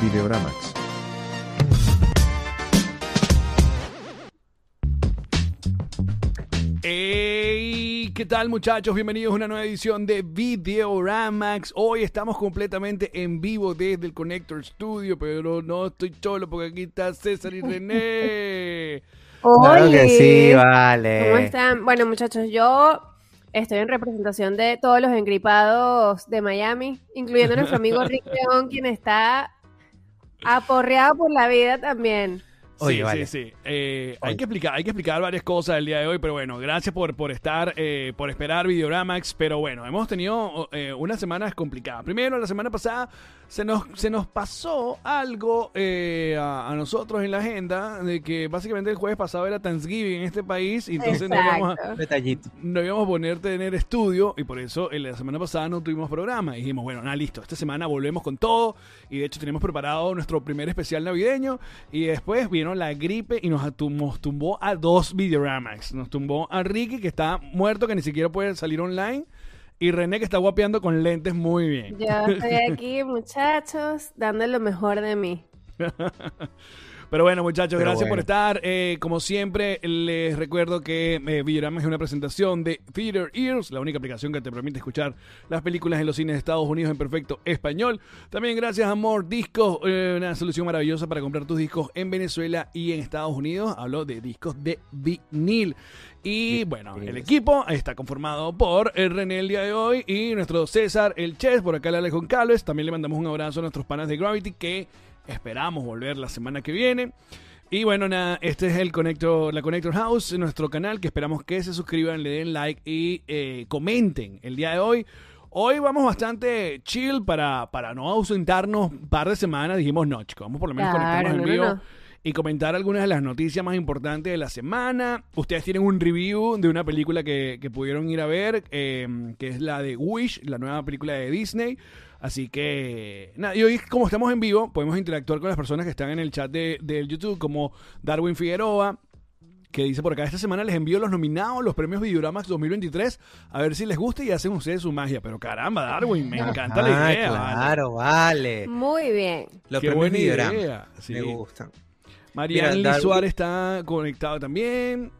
Videoramax. Hey, ¿qué tal muchachos? Bienvenidos a una nueva edición de Videoramax. Hoy estamos completamente en vivo desde el Connector Studio, pero no estoy solo porque aquí está César y René. Claro que sí, vale. ¿Cómo están? Bueno, muchachos, yo estoy en representación de todos los engripados de Miami, incluyendo nuestro amigo Rick León, quien está aporreado por la vida también. Oye, sí, vale. sí, sí. Eh, hay, que explicar, hay que explicar varias cosas el día de hoy, pero bueno, gracias por, por estar, eh, por esperar Videoramax. Pero bueno, hemos tenido eh, unas semanas complicadas. Primero, la semana pasada se nos, se nos pasó algo eh, a, a nosotros en la agenda de que básicamente el jueves pasado era Thanksgiving en este país y entonces no íbamos, a. Detallito. no íbamos a poner tener estudio y por eso en la semana pasada no tuvimos programa. Y dijimos, bueno, nada, listo, esta semana volvemos con todo y de hecho tenemos preparado nuestro primer especial navideño y después vino la gripe y nos, nos tumbó a dos Videoramax. Nos tumbó a Ricky que está muerto, que ni siquiera puede salir online y René que está guapeando con lentes muy bien. Yo estoy aquí, muchachos, dando lo mejor de mí. Pero bueno, muchachos, Pero gracias por estar. Eh, como siempre, les recuerdo que eh, es una presentación de Theater Ears, la única aplicación que te permite escuchar las películas en los cines de Estados Unidos en perfecto español. También gracias a More Discos, eh, una solución maravillosa para comprar tus discos en Venezuela y en Estados Unidos. Hablo de discos de vinil. Y bueno, el equipo está conformado por el René el día de hoy y nuestro César el Chess, por acá le Alejon Calves. También le mandamos un abrazo a nuestros panas de Gravity que esperamos volver la semana que viene. Y bueno, nada, este es el Connector, la Connector House, nuestro canal, que esperamos que se suscriban, le den like y eh, comenten el día de hoy. Hoy vamos bastante chill para, para no ausentarnos un par de semanas. Dijimos, no, chicos, vamos por lo menos Claro, conectarnos en no, vivo no. y comentar algunas de las noticias más importantes de la semana. Ustedes tienen un review de una película que, que pudieron ir a ver, eh, que es la de Wish, la nueva película de Disney. Así que, nada, y hoy como estamos en vivo, podemos interactuar con las personas que están en el chat de, del YouTube, como Darwin Figueroa, que dice por acá, esta semana les envío los nominados, los premios Videoramax 2023, a ver si les gusta y hacen ustedes su magia. Pero caramba, Darwin, me encanta la idea. Claro, vale. Muy bien. Los Qué premios buena idea. Sí. Me gustan. Darwin- Suárez está conectado también.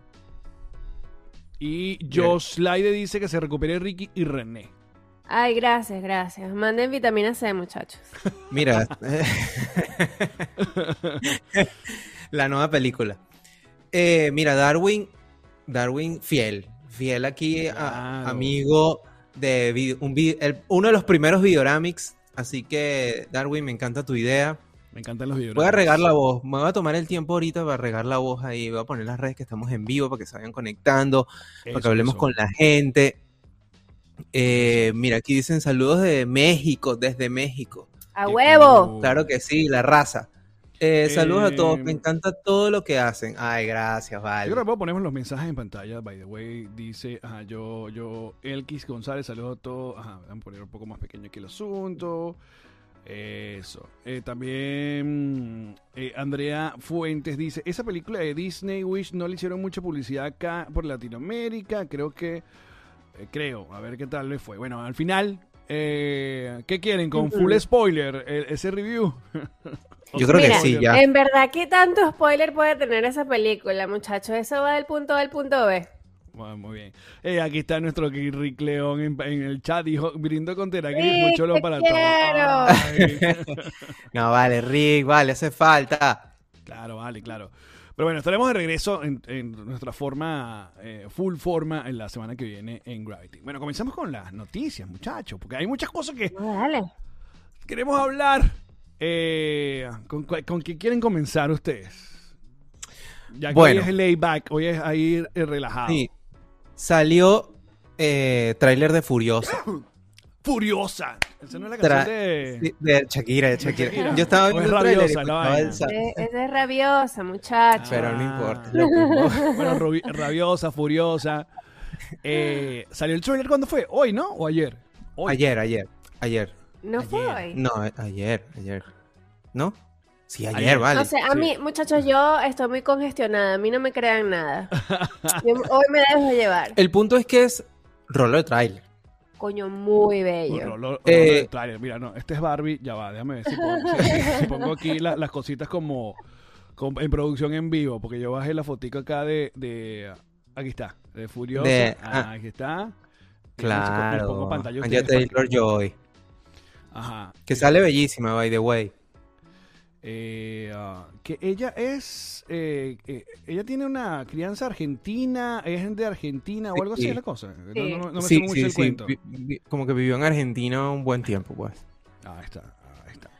Y Josh Laide dice que se recupere Ricky y René. Ay, gracias, gracias. Manden vitamina C, muchachos. Mira. la nueva película. Eh, mira, Darwin. Darwin fiel. Fiel aquí, a- amigo de vi- un el- uno de los primeros Videoramics. Así que, Darwin, me encanta tu idea. Me encantan los videos. Voy a regar la voz. Me voy a tomar el tiempo ahorita para regar la voz ahí. Voy a poner las redes que estamos en vivo para que se vayan conectando. para que hablemos con la gente. Eh, mira, aquí dicen saludos de México, desde México. ¡A huevo! cool. Claro que sí, la raza. Eh, saludos Eh, a todos, me encanta todo lo que hacen. Ay, gracias, Yo vale. creo que poner los mensajes en pantalla. By the way, dice, ajá, yo, yo, Elkis González, saludos a todos. Ajá, vamos a poner un poco más pequeño aquí el asunto. Eso. Eh, también eh, Andrea Fuentes dice, esa película de Disney Wish no le hicieron mucha publicidad acá por Latinoamérica. Creo que, eh, creo, a ver qué tal le fue. Bueno, al final, eh, ¿qué quieren? Con full spoiler, eh, ese review. Yo creo que sí, ya. En verdad, ¿qué tanto spoiler puede tener esa película, muchachos? Eso va del punto A al punto B. Bueno, muy bien. Eh, aquí está nuestro Rick León en, en el chat. Dijo, brindo con Teragris, Rick, mucho lo para quiero. todos. No, vale, Rick, vale, hace falta. claro, vale, claro. Pero bueno, estaremos de regreso en, en nuestra forma, eh, full forma, en la semana que viene en Gravity. Bueno, comenzamos con las noticias, muchachos, porque hay muchas cosas que dale. queremos hablar. Eh, ¿con, ¿Con qué quieren comenzar ustedes? Ya que Bueno. hoy es el layback, hoy es ahí eh, relajado. Sí. Salió eh, tráiler de Furiosa. Furiosa. Esa no es la Tra- canción de... Sí, De Shakira, de Shakira. Shakira. Yo estaba es viendo el tráiler y rabiosa la vaina. Esa es rabiosa, muchachos. Pero no importa. Bueno, rubi- rabiosa, furiosa. Eh, ¿Salió el trailer cuándo fue? ¿Hoy, no? ¿O ayer? Hoy. Ayer, ayer, ayer. ¿No fue hoy? No, ayer, ayer. ¿No? Sí, ayer, Ayer. vale. No sé, a sí. mí, muchachos, yo estoy muy congestionada. A mí no me crean nada. Yo hoy me dejo llevar. El punto es que es rolo de trailer. Coño, muy bello. Lo- lo- lo- Eh. Mira, no, este es Barbie, ya va, déjame ver si pongo, si- si pongo aquí la- las cositas como, como en producción en vivo, porque yo bajé la fotico acá de, de aquí está, de Furiosa, De- ah, ah. aquí está. Claro. pongo pantalla Anya Taylor Joy. Ajá. Que sale bellísima, by the way. Eh, ah, que ella es, eh, eh, ella tiene una crianza argentina, es de Argentina o algo así Sí. es la cosa. No, Sí. no- no me sé sí, mucho sí, el sí. cuento. Vi- vi- Como que vivió en Argentina un buen tiempo, pues. Ahí está, ahí está.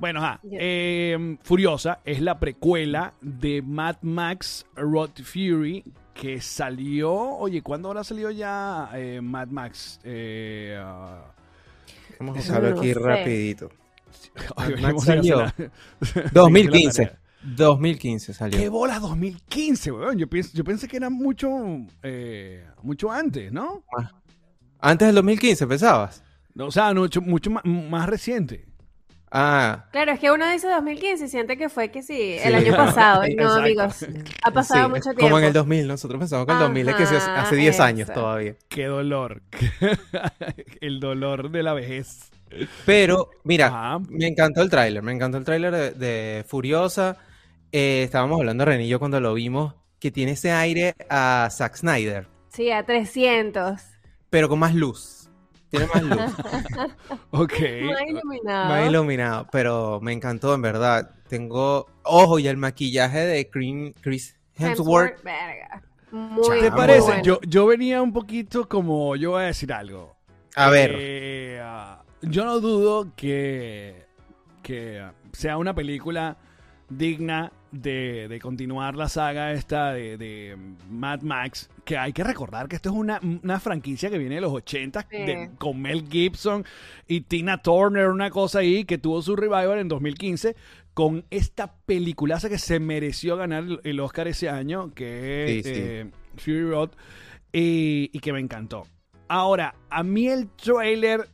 Bueno, ajá. Eh, Furiosa es la precuela de Mad Max Road Fury que salió. Oye, ¿cuándo habrá salido ya eh, Mad Max? Eh, ah, Vamos a buscarlo no aquí sé. rapidito. ay, Max vamos a hacer salió. la- 2015. la tarea. 2015 salió. ¿Qué bolas 2015, weón? Yo, pienso, yo pensé que era mucho, eh, mucho antes, ¿no? Antes del 2015, ¿pensabas? No, O sea, mucho, mucho más, más reciente. Ah, Claro, es que uno dice 2015 y siente que fue que sí, el Sí. año pasado. Y no, amigos, ha pasado sí, mucho tiempo. Como en el 2000, nosotros pensamos que el 2000 es que hace- Ajá, hace 10 años eso. todavía. Qué dolor. el dolor de la vejez. Pero, mira, Ajá. me encantó el tráiler, me encantó el tráiler de, de Furiosa. Eh, estábamos hablando, René y yo, cuando lo vimos, que tiene ese aire a Zack Snyder, Sí, a 300. pero con más luz. Tiene más luz, Ok. Más iluminado. más iluminado, pero me encantó, en verdad. Tengo, ojo, y el maquillaje de Chris, Chris Hemsworth. verga. Muy, ¿Te parece? bueno. Yo, yo venía un poquito como, yo voy a decir algo. A ver, Eh, ah, yo no dudo que, que sea una película digna de, de continuar la saga esta de, de Mad Max, que hay que recordar que esto es una, una franquicia que viene de los 80 Sí. de- con Mel Gibson y Tina Turner, una cosa ahí que tuvo su revival en 2015 con esta peliculaza que se mereció ganar el, el Oscar ese año, que es Sí, sí. eh, Fury Road, y, y que me encantó. Ahora, a mí el trailer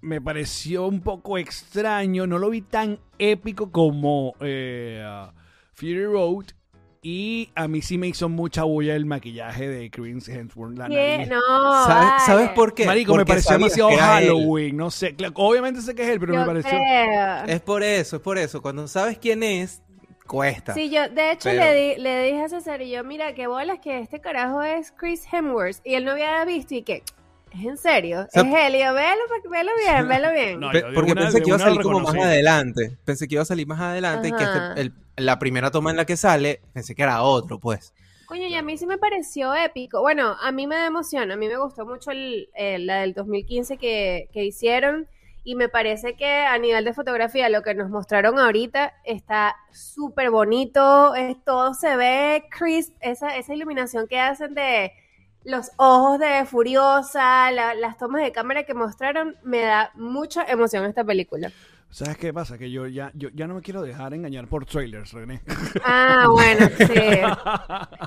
me pareció un poco extraño, no lo vi tan épico como eh, uh, Fury Road. Y a mí sí me hizo mucha bulla el maquillaje de Chris Hemsworth. La. No, ¿sabes, vale. ¿sabes por qué? Marico, me pareció demasiado. Halloween. No sé, obviamente sé que es él, pero Yo me pareció. creo. Es por eso, es por eso. Cuando sabes quién es, cuesta. Sí, yo de hecho Pero- le, di- le dije a César y yo, mira, qué bolas que este carajo es Chris Hemsworth. Y él no había visto y que, ¿es en serio? sea, es yo, velo, velo bien, velo bien. No, porque una- pensé que iba a salir como más adelante. Pensé que iba a salir más adelante y que Ajá. este- el- la primera toma en la que sale, pensé que era otro, pues. Coño, y a mí sí me pareció épico. Bueno, a mí me da emoción. A mí me gustó mucho el, el- la del 2015 que, que hicieron. Y me parece que a nivel de fotografía, lo que nos mostraron ahorita está súper bonito. Es, todo se ve crisp. Esa, esa iluminación que hacen de los ojos de Furiosa, la- las tomas de cámara que mostraron, me da mucha emoción esta película. ¿Sabes qué pasa? Que yo ya, yo ya no me quiero dejar engañar por trailers, René. Ah, bueno, sí.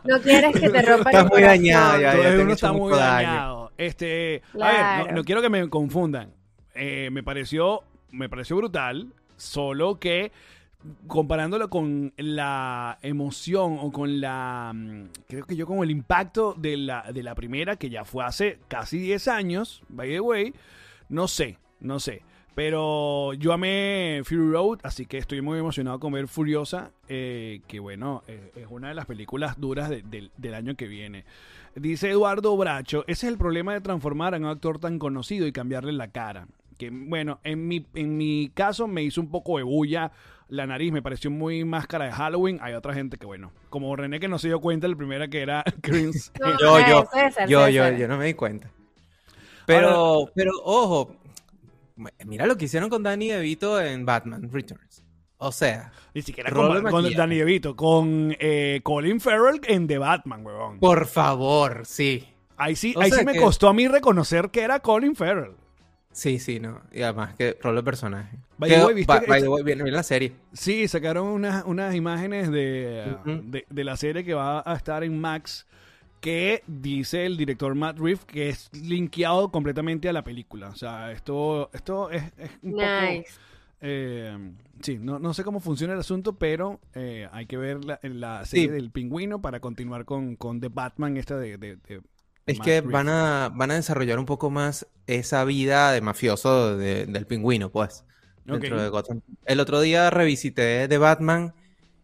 No quieres que te rompan Estás el muy dañado ya. Han uno está muy dañado. Este, a ver, no quiero que me confundan. Eh, me pareció, me pareció brutal, solo que comparándolo con la emoción o con la, mm, creo que yo con el impacto de la, de la primera, que ya fue hace casi 10 años, by the way, no sé, no sé. Pero yo amé Fury Road, así que estoy muy emocionado con ver Furiosa, eh, que bueno, eh, es una de las películas duras de- del- del año que viene. Dice Eduardo Bracho, ese es el problema de transformar a un actor tan conocido y cambiarle la cara. Que bueno, en mi, en mi caso me hizo un poco de bulla la nariz, me pareció muy máscara de Halloween. Hay otra gente que bueno, como René que no se dio cuenta, la primera que era Chris. No, Yo, yo, César, yo, yo, César. yo no me di cuenta. Pero, pero, ojo, mira lo que hicieron con Danny DeVito en Batman Returns. O sea, Ni siquiera con. Danny DeVito, con eh, Colin Farrell en The Batman, huevón. por favor, sí. Ahí sí, O ahí sea sí me que- costó a mí reconocer que era Colin Farrell. Sí, sí, no. Y además que rol de personaje. By the way, ¿viste by- que- by the way, viene viene la serie. Sí, sacaron unas, unas imágenes de, de, de la serie que va a estar en Max que dice el director Matt Reeves que es linkeado completamente a la película. O sea, esto, esto es, es un poco... Nice. eh, sí, no, no sé cómo funciona el asunto, pero eh, hay que ver la, la serie Sí. del pingüino para continuar con, con The Batman esta de, de- de- Es Matt que Reeves. van a, van a desarrollar un poco más esa vida de mafioso de- del pingüino, pues, dentro de Gotham. El otro día revisité The Batman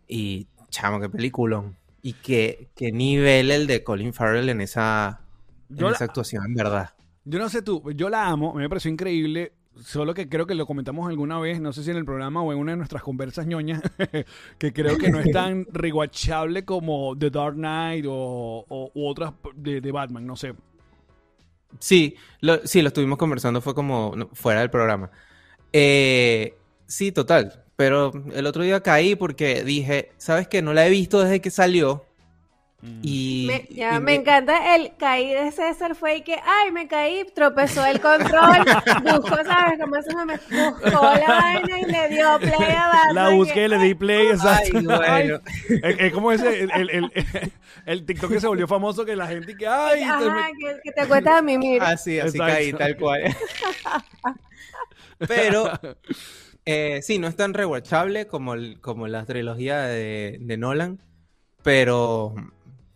y, chamo, qué peliculón. Y qué, qué nivel el de Colin Farrell en esa, en la- esa actuación, en verdad. Yo no sé tú, yo la amo, me pareció increíble, solo que creo que lo comentamos alguna vez, no sé si en el programa o en una de nuestras conversas ñoñas, que creo que no es tan rewatchable como The Dark Knight o, o- u otras de, de Batman, no sé. Sí, lo, sí, lo estuvimos conversando, fue como fuera del programa. Eh, sí, total. Pero el otro día caí porque dije, ¿sabes qué? No la he visto desde que salió. Y, Me, ya, y me encanta el caí de César fue y que, ay, me caí, tropezó el control, buscó, ¿sabes? Como eso me buscó la vaina y le dio play a Batman. La busqué, que, le di play, exacto. Ay, bueno. Es, es como ese, el, el, el, el TikTok que se volvió famoso que la gente que, ay, te Ajá, me- que, que te acuestas a mimir. Así, así Exacto. caí, tal cual. Pero eh, sí, no es tan rewatchable como, el- como la trilogía de, de Nolan, pero,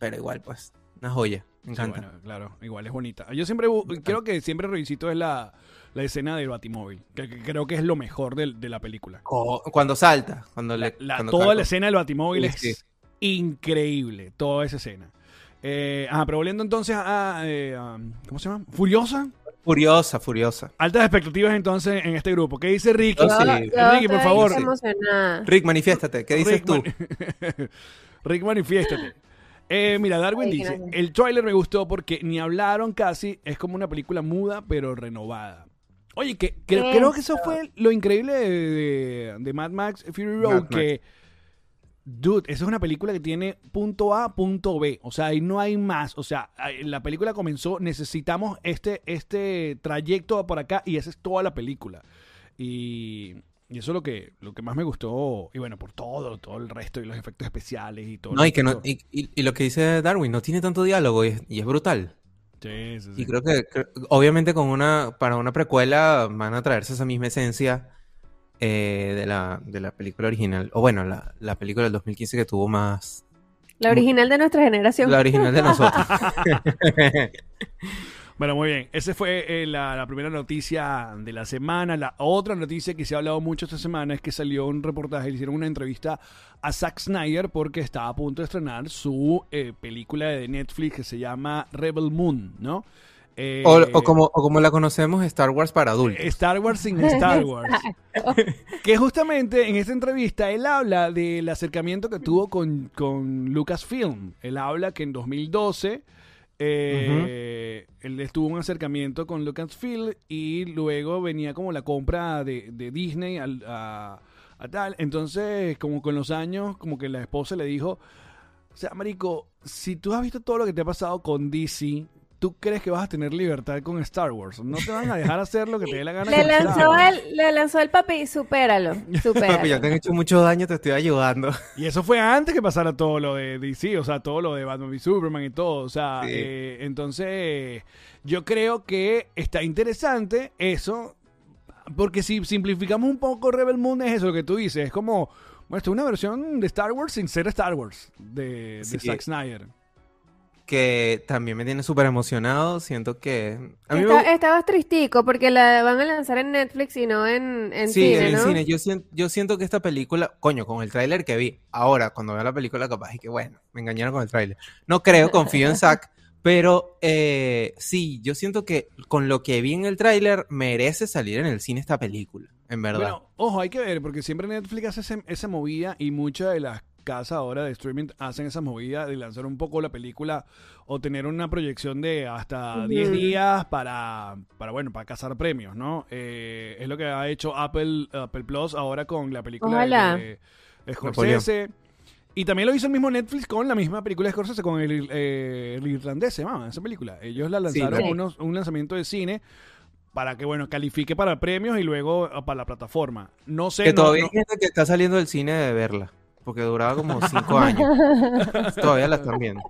pero igual, pues, una joya. Me Sí, encanta. bueno, claro, igual es bonita. Yo siempre, creo que siempre revisito es la, la escena del Batimóvil, que, que creo que es lo mejor del- de, la película. Cuando salta, cuando La- le... la- cuando toda la escena del Batimóvil Sí, es increíble, toda esa escena. Eh, ajá, pero volviendo entonces a, eh, a- ¿cómo se llama? Furiosa. Furiosa, furiosa. Altas expectativas entonces en este grupo. ¿Qué dice Ricky? Sí. Ricky, por favor. Rick, manifiéstate, ¿qué dices Rick, tú? Rick, manifiéstate. Eh, mira, Darwin Ay, dice, gracias. el tráiler me gustó porque ni hablaron casi, es como una película muda pero renovada. Oye, que, creo que eso fue lo increíble de, de- de Mad Max Fury Road, Mad que, dude, esa es una película que tiene punto A, punto B, o sea, ahí no hay más, o sea, la película comenzó, necesitamos este, este trayecto por acá y esa es toda la película. Y, y eso es lo que, lo que más me gustó, y bueno, por todo, todo el resto y los efectos especiales y todo. No, lo y que no, y, y- y lo que dice Darwin, no tiene tanto diálogo y es, y es brutal. Sí, sí, sí. Y creo que, obviamente, con una, para una precuela van a traerse esa misma esencia eh, de la, de la película original. O bueno, la, la película del 2015 que tuvo más. La original de nuestra generación. La original de nosotros. Bueno, muy bien. Esa fue eh, la, la primera noticia de la semana. La otra noticia que se ha hablado mucho esta semana es que salió un reportaje, le hicieron una entrevista a Zack Snyder porque está a punto de estrenar su eh, película de Netflix que se llama Rebel Moon, ¿no? Eh, o, o como, o como la conocemos, Star Wars para adultos. Star Wars sin Star Wars. que justamente en esta entrevista él habla del acercamiento que tuvo con, con Lucasfilm. Él habla que en 2012 eh, él tuvo un acercamiento con Lucasfilm y luego venía como la compra de, de Disney al- a, a tal. Entonces, como con los años, como que la esposa le dijo, o sea, Marico, si tú has visto todo lo que te ha pasado con DC, ¿tú crees que vas a tener libertad con Star Wars? No te van a dejar hacer lo que te dé la gana. Le con Star lanzó, Wars. el, le lanzó el papi, supéralo, Papi, ya supéralo. te han hecho mucho daño, te estoy ayudando. Y eso fue antes que pasara todo lo de DC, o sea, todo lo de Batman y Superman y todo. O sea, Sí. eh, entonces yo creo que está interesante eso, porque si simplificamos un poco Rebel Moon es eso lo que tú dices, es como, bueno, esto es una versión de Star Wars sin ser Star Wars, de, de Sí. Zack Snyder. Que también me tiene súper emocionado. Siento que. A mí Está- estabas tristico porque la van a lanzar en Netflix y no en, en Sí, cine, en ¿no? el cine. Yo siento, yo siento que esta película, coño, con el tráiler que vi, ahora cuando veo la película capaz y que bueno, me engañaron con el tráiler. No creo, confío en Zack, pero eh, sí, yo siento que con lo que vi en el tráiler merece salir en el cine esta película, en verdad. Bueno, ojo, hay que ver, porque siempre Netflix hace ese- esa movida y muchas de las casas ahora de streaming hacen esa movida de lanzar un poco la película o tener una proyección de hasta Ujú. 10 días para, para, bueno, para cazar premios, ¿no? Eh, es lo que ha hecho Apple, Apple Plus ahora con la película Ojalá. de, de Scorsese. Y también lo hizo el mismo Netflix con la misma película de Scorsese, con el, eh, el irlandés, se llama esa película. Ellos la lanzaron sí. unos- un lanzamiento de cine para que, bueno, califique para premios y luego ah, para la plataforma. No sé, que no- todavía no- hay gente que está saliendo del cine de verla, porque duraba como cinco años. todavía la están viendo.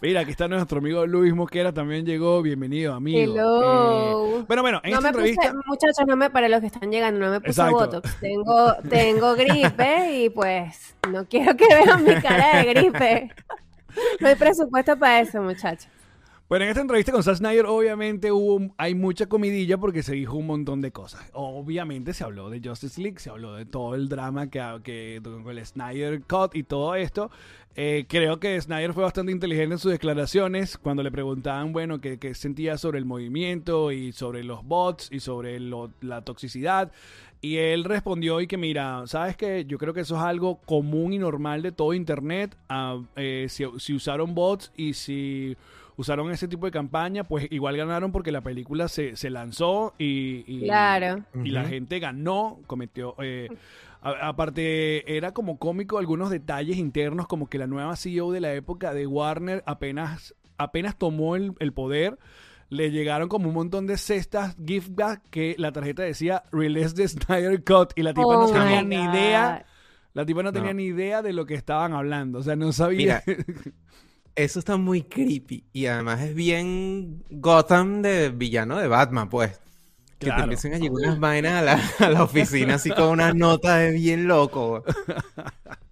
Mira, aquí está nuestro amigo Luis Mosquera, también llegó. Bienvenido, amigo. Hello. Eh, bueno, bueno, en No esta me puse, muchachos, no me, para los que están llegando, no me puse Exacto. Botox. Tengo, tengo gripe y pues no quiero que vean mi cara de gripe. No hay presupuesto para eso, muchachos. Bueno, en esta entrevista con Zack Snyder, obviamente hubo, hay mucha comidilla porque se dijo un montón de cosas. Obviamente se habló de Justice League, se habló de todo el drama que, que con el Snyder Cut y todo esto. Eh, creo que Snyder fue bastante inteligente en sus declaraciones cuando le preguntaban, bueno, qué, qué sentía sobre el movimiento y sobre los bots y sobre lo- la toxicidad. Y él respondió y que mira, sabes que yo creo que eso es algo común y normal de todo Internet. Ah, eh, si, si usaron bots y si usaron ese tipo de campaña, pues igual ganaron porque la película se, se lanzó y, y- Claro. y la gente ganó, cometió... eh, a- aparte, era como cómico algunos detalles internos, como que la nueva CEO de la época de Warner apenas, apenas tomó el, el poder. Le llegaron como un montón de cestas gift bag que la tarjeta decía Release the Snyder Cut y la tipa Oh no tenía my ni idea. La tipa no tenía No. ni idea de lo que estaban hablando. O sea, no sabía. Mira, eso está muy creepy. Y además es bien Gotham de villano de Batman, pues. Que te empiecen a llegar unas vainas a la, a la oficina así con unas notas de bien loco.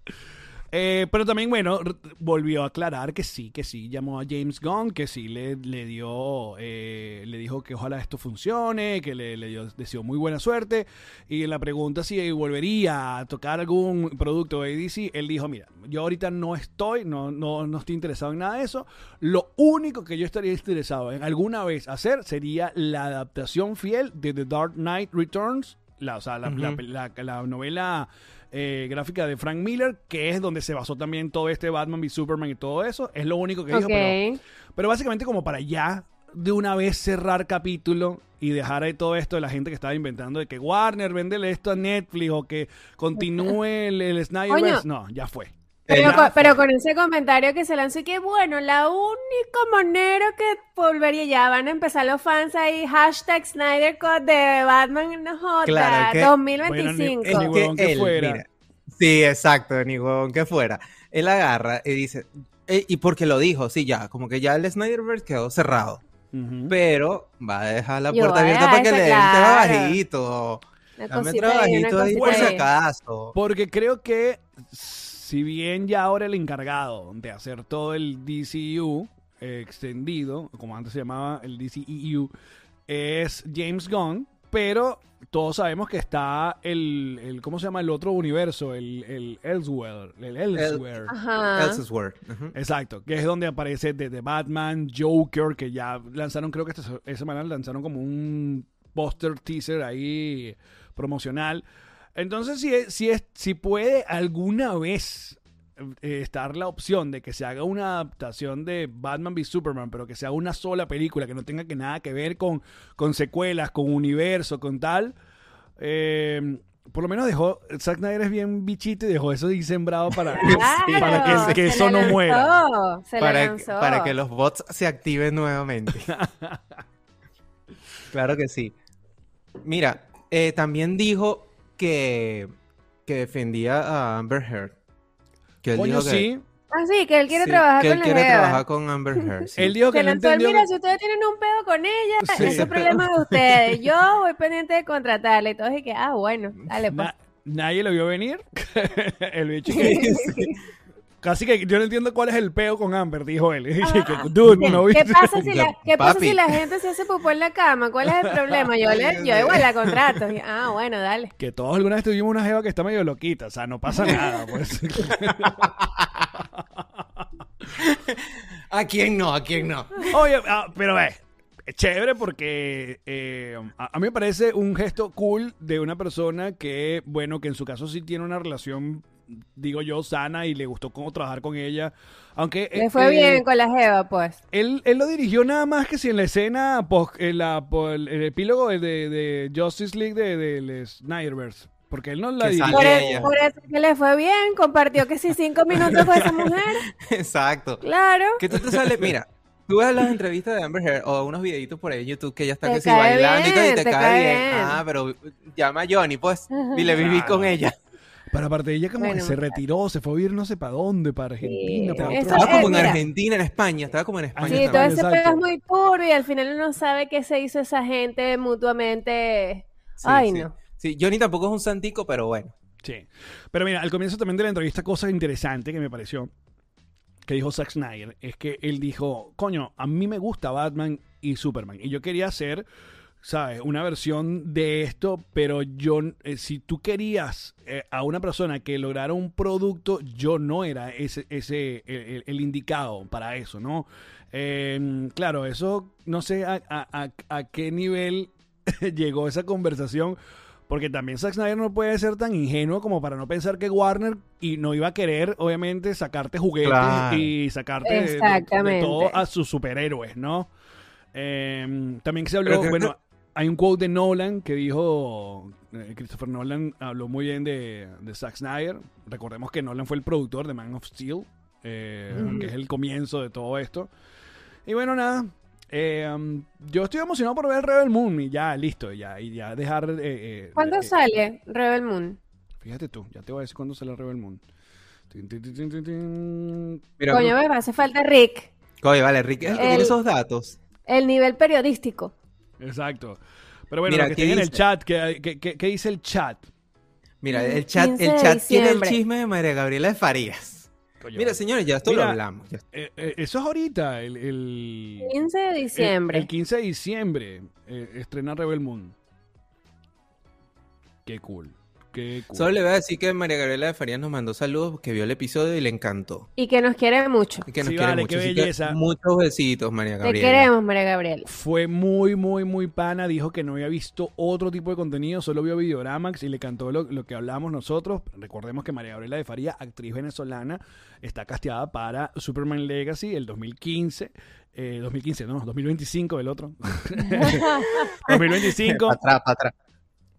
Eh, pero también, bueno, volvió a aclarar que sí, que sí, llamó a James Gunn, que sí le, le dio, eh, le dijo que ojalá esto funcione, que le, le dio, deseó muy buena suerte. Y en la pregunta si volvería a tocar algún producto de DC, él dijo, mira, yo ahorita no estoy, no, no, no estoy interesado en nada de eso. Lo único que yo estaría interesado en alguna vez hacer sería la adaptación fiel de The Dark Knight Returns, la, o sea, la, la- Ujú. la- la novela eh, gráfica de Frank Miller, que es donde se basó también todo este Batman v Superman y todo eso. Es lo único que dijo, pero, pero básicamente como para ya de una vez cerrar capítulo y dejar ahí todo esto de la gente que estaba inventando de que Warner, véndele esto a Netflix o que continúe el, el Snyderverse. No, ya fue. Pero, con, pero con ese comentario que se lanzó y que bueno, la única manera que volvería ya van a empezar los fans ahí, hashtag Snyder Cut de Batman no joda, Claro, que- 2025. Bueno, ni- Es que que él, fuera. mira, sí, exacto, ni huevón que fuera. Él agarra y dice, eh, y porque lo dijo, sí, ya, como que ya el Snyderverse quedó cerrado. Pero va a dejar la Yo puerta abierta para que le den claro. trabajito. Una Dame trabajito ahí por si acaso. Porque creo que si bien ya ahora el encargado de hacer todo el DCU eh, extendido, como antes se llamaba el DCEU, es James Gunn, pero todos sabemos que está el, el ¿cómo se llama? El otro universo, el, el Elsewhere, el Elsewhere. Ajá. Elseworld. ujú. Exacto, que es donde aparece de, de Batman, Joker, que ya lanzaron, creo que esta, esta semana lanzaron como un póster teaser ahí promocional. Entonces, si, es- si, es, si puede alguna vez eh, estar la opción de que se haga una adaptación de Batman v Superman, pero que sea una sola película, que no tenga que nada que ver con, con secuelas, con universo, con tal, eh, por lo menos dejó, Zack Snyder es bien bichito y dejó eso ahí sembrado para, Claro, para que, eso la no muera. lanzó, Se la Para, que- lanzó. para que los bots se activen nuevamente. claro que sí. Mira, eh, también dijo que, que defendía a Amber Heard. Que él Coño, dijo que, sí. Ah, sí, que él quiere sí, trabajar que con él quiere trabajar con Amber Heard. sí. Él dijo que Se no lanzó el, entendió. mira, que- si ustedes tienen un pedo con ella, Sí. ese es problema de ustedes. Yo voy pendiente de contratarle y todos y que, ah, bueno, dale pues. Na- nadie lo vio venir. el bicho que- Casi que yo no entiendo cuál es el peo con Amber, dijo él. Que, Dude, ¿Qué, no qué pasa si la, qué pasa si la gente se hace popó en la cama? ¿Cuál es el problema? Yo, le, yo igual la contrato. Y, ah, bueno, dale. Que todos alguna vez tuvimos una jeva que está medio loquita, o sea, no pasa nada, pues. ¿A quién no? ¿A quién no? Oye, ah, pero ve, chévere porque eh, a, a mí me parece un gesto cool de una persona que, bueno, que en su caso sí tiene una relación, digo yo, sana y le gustó cómo trabajar con ella. Aunque Le eh, fue eh, bien con la jeva, pues. Él, él lo dirigió nada más que si en la escena, post- en la, el, el epílogo de, de- de Justice League de, del Snyderverse. Porque él no la dirigió. Por, e- por eso que le fue bien, compartió que sí, cinco minutos con esa mujer. Exacto. Claro. Que tú te sales, mira, tú ves las entrevistas de Amber Heard o unos videitos por ahí en YouTube que ella está Te que cae bailando y todo y bien, te, te cae, cae bien. bien. Ah, pero llama a Johnny, pues, y le viví Claro. con ella. Pero aparte ella como que Bueno, se retiró, se fue a vivir no sé para dónde, para Argentina, Sí, para eso otro Estaba es- como en mira. Argentina, en España, estaba como en España. Sí, todo ese pedo es muy turbio y al final uno sabe qué se hizo esa gente mutuamente. Sí, Ay, sí. no. Sí, Johnny tampoco es un santico, pero bueno. Sí. Pero mira, al comienzo también de la entrevista, cosa interesante que me pareció. Que dijo Zack Snyder es que él dijo, coño, a mí me gusta Batman y Superman. Y yo quería hacer, ¿sabes? Una versión de esto, pero yo, eh, si tú querías eh, a una persona que lograra un producto, yo no era ese, ese el, indicado para eso, ¿no? Eh, claro, eso no sé a qué nivel llegó esa conversación. Porque también Zack Snyder no puede ser tan ingenuo como para no pensar que Warner y no iba a querer, obviamente, sacarte juguetes Claro. y sacarte de- de- de, Exactamente. todo a sus superhéroes, ¿no? Eh, también se habló, bueno, hay un quote de Nolan que dijo, eh, Christopher Nolan habló muy bien de, de Zack Snyder. Recordemos que Nolan fue el productor de Man of Steel, eh, que es el comienzo de todo esto. Y bueno, nada. Eh, um, yo estoy emocionado por ver Rebel Moon y ya, listo, ya, y ya dejar... eh, eh, ¿Cuándo eh, sale Rebel Moon? Fíjate tú, ya te voy a decir cuándo sale Rebel Moon. Tin, tin, tin, tin, tin, tin. Mira, Coño, me hace falta Rick. Coño, vale, Rick es el que tiene esos datos. El nivel periodístico. Exacto. Pero bueno, Mira, lo que ¿qué estén en el dice? chat, ¿qué, qué- qué- qué dice el chat? Mira, el 15 chat, el chat tiene el chisme de María Gabriela de Farías. Coño, Mira, señores, ya esto Mira, lo hablamos. ya- eh, eh, eso es ahorita, el, el, 15 de diciembre. el, el 15 de diciembre eh, estrena Rebel Moon. Qué cool, qué cool. Solo le voy a decir que María Gabriela de Farías nos mandó saludos, que vio el episodio y le encantó. Y que nos quiere mucho. Y que nos Sí, quiere vale, mucho. qué belleza. muchos besitos, María Te Gabriela. queremos, María Gabriela. Fue muy, muy, muy pana. Dijo que no había visto otro tipo de contenido, solo vio Videoramax y le cantó lo, lo que hablamos nosotros. Recordemos que María Gabriela de Faría, actriz venezolana, está casteada para Superman Legacy el 2015. Eh, 2015, no, 2025 el otro. 2025. Pa' atrás, pa' atrás.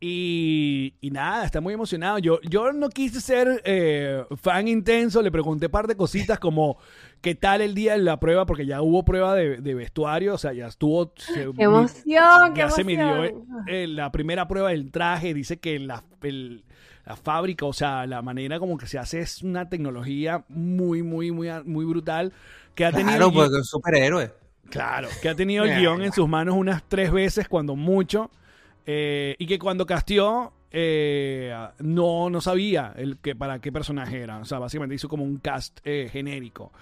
Y, y nada, está muy emocionado. Yo, yo no quise ser eh, fan intenso, le pregunté un par de cositas como qué tal el día de la prueba, porque ya hubo prueba de, de vestuario, o sea, ya estuvo... se- ¡Qué emoción! ¡Qué ya se midió emoción! eh, la primera prueba del traje, dice que la, el- la fábrica, o sea, la manera como que se hace es una tecnología muy, muy, muy, muy brutal, que ha tenido... Claro, porque es superhéroe. Claro, que ha tenido el guion en sus manos unas tres veces, cuando mucho, eh, y que cuando casteó eh, no, no sabía el que, para qué personaje era. O sea, básicamente hizo como un cast eh, genérico.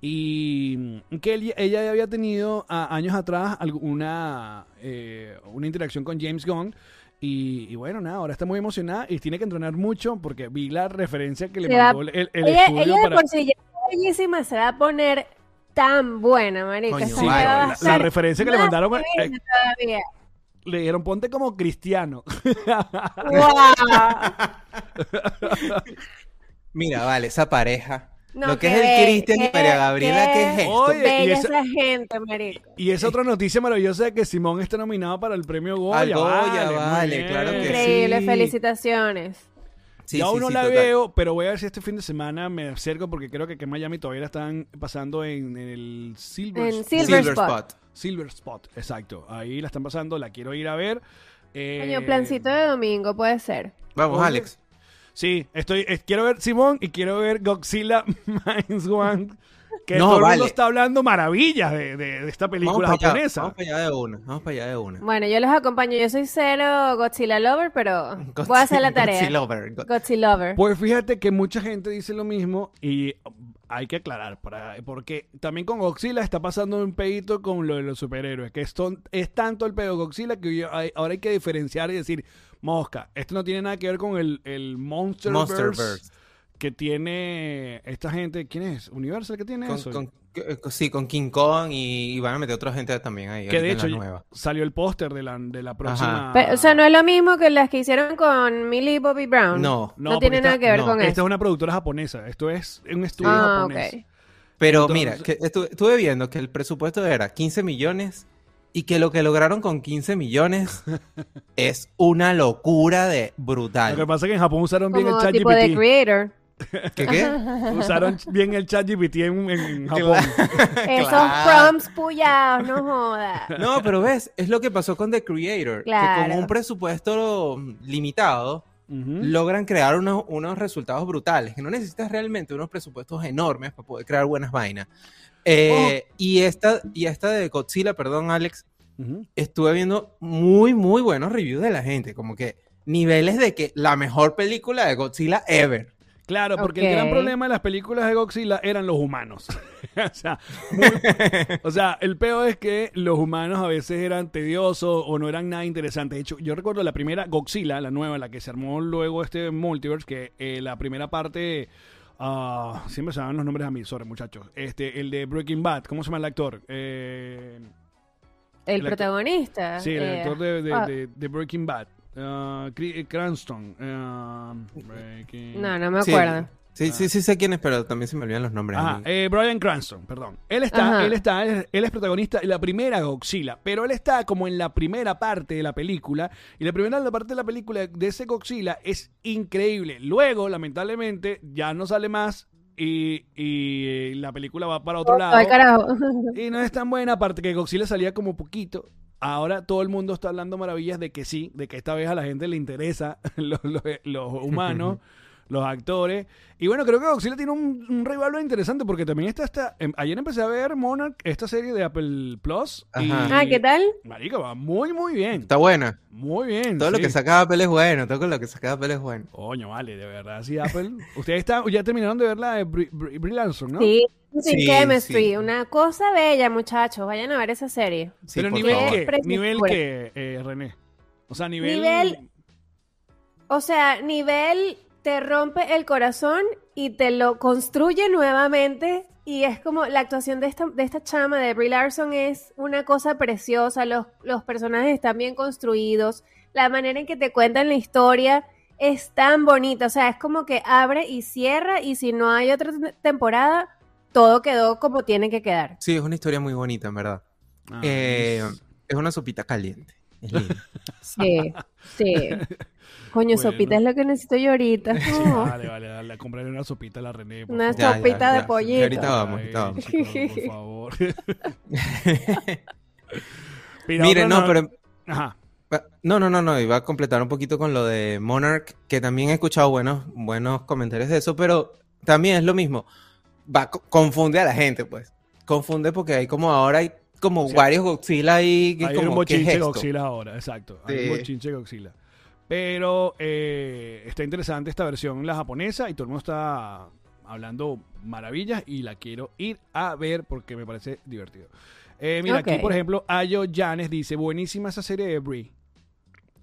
Y que él- ella ya había tenido a- años atrás alguna eh, una interacción con James Gunn. Y, y bueno, nada, ahora está muy emocionada y tiene que entrenar mucho porque vi la referencia que le Se va- mandó el, el Ella, estudio ella de para... por sí ya es bellísima, se va a poner tan buena, marica. Coño, Sí, la, la referencia que le mandaron eh. Le dijeron ponte como cristiano. ¡Guau! Mira, vale, esa pareja. No, Lo que es el Cristian y María Gabriela, ¿qué es esto? Oye, y esa- esa gente, marico. Y esa otra noticia maravillosa de que Simón está nominado para el premio Goya. Al Goya, vale, claro que Increíble, sí. felicitaciones. Sí, Yo sí, aún no sí, la total. veo, pero voy a ver si este fin de semana me acerco porque creo que aquí en Miami todavía la están pasando en, en el Silver, En Spot. Silver Silver Spot. Spot. Silver Spot, exacto. Ahí la están pasando, la quiero ir a ver. Eh, Coño, plancito de domingo puede ser. Vamos, Oye. Alex. Sí, estoy, eh, quiero ver Simón y quiero ver Godzilla Minus One. Que No, todo el mundo está hablando maravillas de, de- de esta Vamos película allá, japonesa. vamos para allá de una, vamos para allá de una. Bueno, yo los acompaño. Yo soy cero Godzilla Lover, pero voy a hacer la tarea. Godzilla Lover. Go- Godzilla Lover. Pues fíjate que mucha gente dice lo mismo y hay que aclarar, para, porque también con Godzilla está pasando un pedito con lo de los superhéroes, que esto, es tanto el pedo de Godzilla que yo- hay- ahora hay que diferenciar y decir, mosca, esto no tiene nada que ver con el, el Monsterverse, Monsterverse. que tiene esta gente, ¿quién es? ¿Universal que tiene Con, eso? con- sí, con King Kong y, y van a meter otra gente también ahí. que de hecho en la nueva. salió el póster de la, de la próxima... Pero, o sea, no es lo mismo que las que hicieron con Millie Bobby Brown. No, No, porque tiene esta- nada que ver no, con Esta eso. es una productora japonesa, esto es un estudio Ah, japonés. ok. Pero Entonces- mira, que estuve viendo que el presupuesto era 15 millones y que lo que lograron con 15 millones es una locura de Lo que brutal. pasa es que en Japón usaron bien el chat tipo de GPT. creator. ¿Qué qué? Usaron bien el chat GPT en, en Japón. Esos Claro. prompts puyados, no joda. No, pero ves, es lo que pasó con The Creator, que Claro. con un presupuesto limitado Ujú. logran crear unos, unos resultados brutales, que no necesitas realmente unos presupuestos enormes para poder crear buenas vainas. Eh, y, esta, y esta de Godzilla, perdón Alex, Ujú. estuve viendo muy, muy buenos reviews de la gente, como que niveles de que la mejor película de Godzilla ever. Claro, porque el gran problema de las películas de Godzilla eran los humanos. o, sea, muy- o sea, el peor es que los humanos a veces eran tediosos o no eran nada interesantes. De hecho, yo recuerdo la primera Godzilla, la nueva, la que se armó luego este multiverse, que eh, la primera parte... ah, siempre se dan los nombres a mí, sorry muchachos. Este, el de Breaking Bad, ¿cómo se llama el actor? Eh, El, El actor- protagonista. sí, el eh, actor de, de- ah, de- de Breaking Bad. Ah, Cri- Cranston. ah, Breaking- No, no me acuerdo. Sí, sí, sí sé quién es, pero también se me olvidan los nombres. Ajá, eh, Brian Cranston, perdón. Él está, Ajá. él está, él, él es protagonista en la primera Godzilla, pero él está como en la primera parte de la película y la primera parte de la película de ese Godzilla es increíble. Luego, lamentablemente, ya no sale más y, y, eh, la película va para otro lado Ay, carajo. y no es tan buena, aparte que Godzilla salía como poquito. Ahora todo el mundo está hablando maravillas de que sí, de que esta vez a la gente le interesa los, los- los humanos, los actores. Y bueno, creo que Godzilla tiene un, un revalor interesante porque también está esta... em, ayer empecé a ver Monarch, esta serie de Apple Plus. Y. Ah, ¿qué tal? Marica, va muy, muy bien. Está buena. Muy bien. Todo lo que saca Apple es bueno. Todo lo que saca Apple es bueno. Coño, vale, de verdad, sí, Apple. Ustedes están, ya terminaron de ver la de Brie, Brie- Brie Larson, ¿no? Sí, sin Sí, chemistry. sí. Una cosa bella, muchachos. Vayan a ver esa serie. Sí, Pero nivel Preciosura. nivel qué, eh, René. O sea, nivel... Nivel- O sea, nivel te rompe el corazón y te lo construye nuevamente. Y es como la actuación de esta, de esta chama de Brie Larson es una cosa preciosa. Los, los personajes están bien construidos. La manera en que te cuentan la historia es tan bonita. O sea, es como que abre y cierra. Y si no hay otra te- temporada, todo quedó como tiene que quedar. Sí, es una historia muy bonita, en verdad. Ah, Eh, es- es una sopita caliente. Es linda. Sí, sí. Coño, Bueno. sopita es lo que necesito yo ahorita. Sí, vale, vale, dale, comprarle una sopita a la René. por Una favor. Ya, ya, sopita de ya. pollito. Ahorita vamos, ahorita vamos. por favor. Mira, Mire, no, no- pero Ajá. Va- No, no, no, no, iba a completar un poquito con lo de Monarch, que también he escuchado buenos, buenos comentarios de eso, pero también es lo mismo. Va, co- confunde a la gente, pues. Confunde porque hay como ahora hay como Sí. varios Godzilla ahí que Hay como, un ¿qué es bochinche esto? Godzilla ahora, exacto. Hay Sí. un bochinche Godzilla. Pero eh, está interesante esta versión, la japonesa, y todo el mundo está hablando maravillas y la quiero ir a ver porque me parece divertido. Eh, mira, aquí, por ejemplo, Ayo Janes dice, buenísima esa serie de Brie.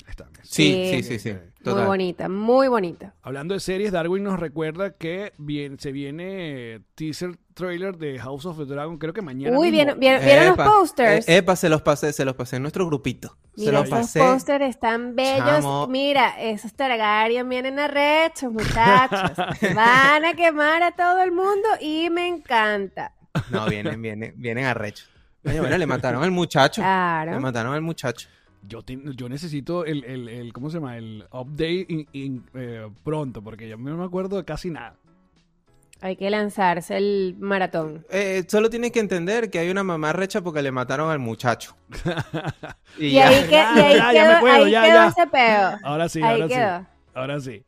Está. Sí, Sí. sí, sí, sí. Muy bonita, muy bonita. Hablando de series, Darwin nos recuerda que bien, se viene eh, teaser trailer de House of the Dragon, creo que mañana Uy, mismo. ¿vieron, vieron- vieron Epa, los posters? eh, epa, se los pasé, se los pasé en nuestro grupito. se Mira, los esos pasé. posters están bellos. Chamo. Mira, esos Targaryen vienen arrechos, muchachos. Van a quemar a todo el mundo y me encanta. No, vienen, vienen, vienen arrechos. Oye, bueno, le mataron al muchacho. Le mataron al muchacho. Yo, te- yo necesito el, el, el- ¿cómo se llama? El update in- in- eh, pronto, porque yo no me acuerdo de casi nada. Hay que lanzarse el maratón. Eh, solo tienes que entender que hay una mamá recha porque le mataron al muchacho. Y, ahí, que, Ya, y ahí ya, ya me acuerdo, ahí ya, quedó ya. ese peo. Ahora sí, Ahí ahora quedó. sí. Ahora sí.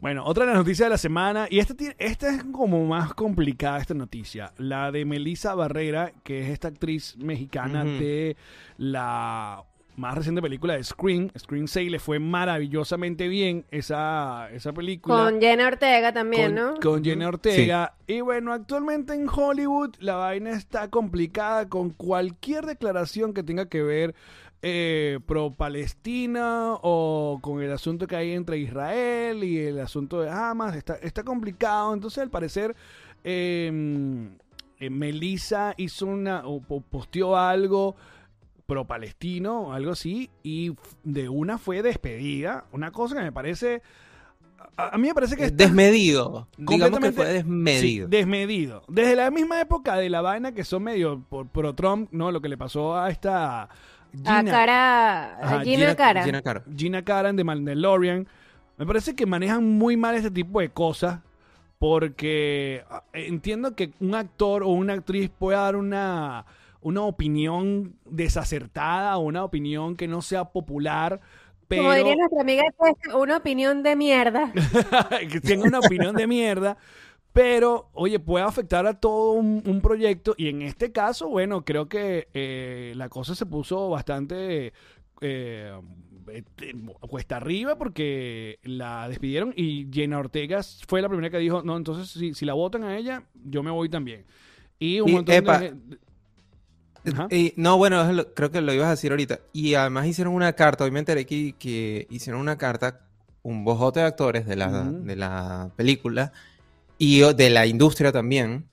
Bueno, otra de las noticias de la semana, y esta, tiene- esta es como más complicada, esta noticia, la de Melissa Barrera, que es esta actriz mexicana de la más reciente película de Scream, Scream 6, le fue maravillosamente bien esa, esa película. Con Jenna Ortega también, con, ¿no? con Jenna Ortega. Y bueno, actualmente en Hollywood la vaina está complicada con cualquier declaración que tenga que ver eh, pro Palestina o con el asunto que hay entre Israel y el asunto de Hamas. Está, está complicado. Entonces, al parecer, eh, eh, Melissa hizo una o po- posteó algo pro palestino o algo así y de una fue despedida. Una cosa que me parece... A, a mí me parece que... está- Desmedido. Digamos que fue desmedido. Sí, desmedido. Desde la misma época de la vaina que son medio por pro Trump, ¿no? Lo que le pasó a esta A Gina, cara, a Ajá, Gina, Cara. Gina Caro. Gina Karan de Mandalorian. Me parece que manejan muy mal este tipo de cosas porque entiendo que un actor o una actriz pueda dar una, una opinión desacertada o una opinión que no sea popular, pero... Como diría nuestra amiga, una opinión de mierda. que tenga una opinión de mierda, pero, oye, puede afectar a todo un, un proyecto y en este caso, bueno, creo que eh, la cosa se puso bastante, eh, eh, cuesta arriba porque la despidieron y Jenna Ortega fue la primera que dijo, no, entonces si, si la votan a ella, yo me voy también. Y un Y, montón epa, de... Ajá. Y, no, bueno, lo- creo que lo ibas a decir ahorita. Y además hicieron una carta, hoy me enteré que, que hicieron una carta, un bojote de actores de la, Ujú. de la película y de la industria también,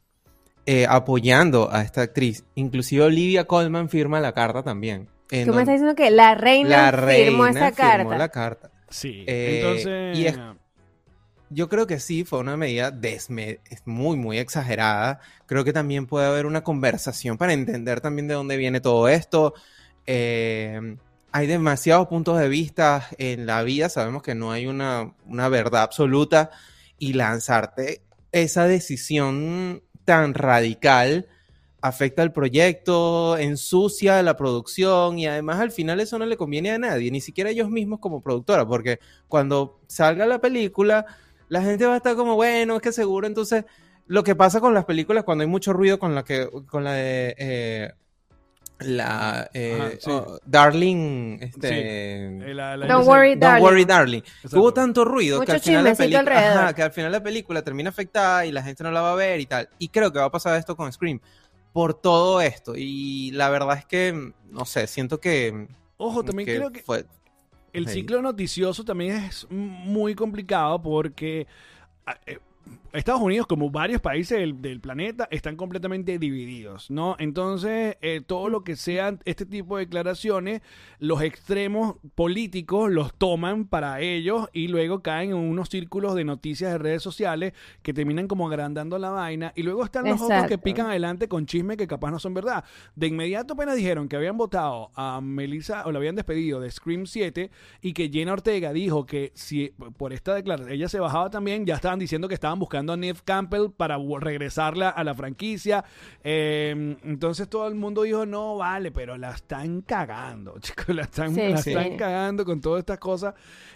eh, apoyando a esta actriz. Inclusive Olivia Colman firma la carta también. Tú me estás diciendo que la reina, la reina firmó esa firmó carta. la carta. Sí, Eh, entonces... y es- Yo creo que sí, fue una medida muy, muy exagerada. Creo que también puede haber una conversación para entender también de dónde viene todo esto. Eh, hay demasiados puntos de vista en la vida, sabemos que no hay una, una verdad absoluta y lanzarte esa decisión tan radical afecta al proyecto, ensucia la producción y además al final eso no le conviene a nadie, ni siquiera a ellos mismos como productora, porque cuando salga la película, la gente va a estar como, bueno, es que seguro, entonces lo que pasa con las películas cuando hay mucho ruido con la que, con la de eh, la eh, Ajá, sí. oh, Darling, este, Eh, la- la- Don't worry, Don't darling. Worry Darling. Hubo tanto ruido que al, final la ajá, que al final la película termina afectada y la gente no la va a ver y tal. Y creo que va a pasar esto con Scream por todo esto. Y la verdad es que, no sé, siento que... Ojo, también creo que fue... el ciclo noticioso también es muy complicado porque ah, eh, Estados Unidos, como varios países del, del planeta, están completamente divididos, ¿no? Entonces, eh, todo lo que sean este tipo de declaraciones, los extremos políticos los toman para ellos y luego caen en unos círculos de noticias de redes sociales que terminan como agrandando la vaina y luego están los otros que Exacto. pican adelante con chismes que capaz no son verdad. De inmediato apenas dijeron que habían votado a Melissa o la habían despedido de Scream 7 y que Jenna Ortega dijo que si por esta declaración ella se bajaba también, ya estaban diciendo que estaban buscando a Neve Campbell para regresarla a la franquicia. Eh, entonces todo el mundo dijo, no, vale, pero la están cagando, chicos, la están, Sí, la sí. están cagando con todas estas cosas.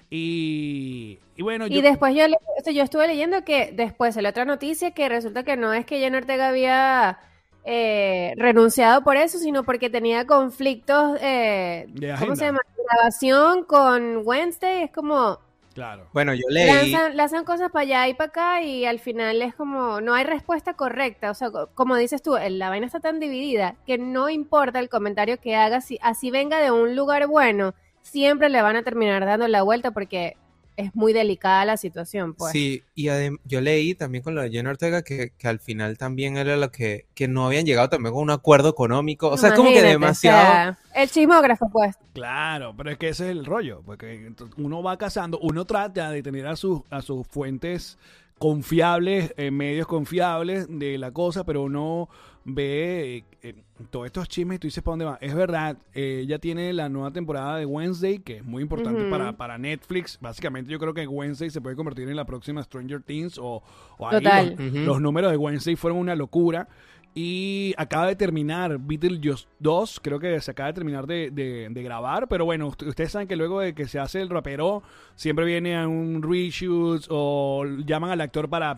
Y, y bueno, Y yo- después yo, le- o sea, yo estuve leyendo que después la otra noticia que resulta que no es que Jenna Ortega había eh, renunciado por eso, sino porque tenía conflictos eh, ¿cómo se llama? Grabación con Wednesday, es como Claro. Bueno, yo leí... lanzan, lanzan cosas para allá y para acá y al final es como no hay respuesta correcta, o sea, co- como dices tú, la vaina está tan dividida que no importa el comentario que hagas, si así venga de un lugar bueno, siempre le van a terminar dando la vuelta porque es muy delicada la situación, pues. Sí, y yo leí también con lo de Jenna Ortega que, que al final también era lo que, que no habían llegado también con un acuerdo económico. O sea, es como que demasiado... o sea, el chismógrafo, pues. Claro, pero es que ese es el rollo, porque uno va cazando, uno trata de tener a sus, a sus fuentes confiables, eh, medios confiables de la cosa, pero uno ve eh, eh, todos estos chismes y tú dices, ¿para dónde va? Es verdad, eh, ella tiene la nueva temporada de Wednesday, que es muy importante para, para Netflix. Básicamente yo creo que Wednesday se puede convertir en la próxima Stranger Things o, o ahí Total. Los, números de Wednesday fueron una locura. Y acaba de terminar Beetlejuice 2, creo que se acaba de terminar de, de- de grabar, pero bueno, ust- ustedes saben que luego de que se hace el rapero, siempre viene a un reshoot o llaman al actor para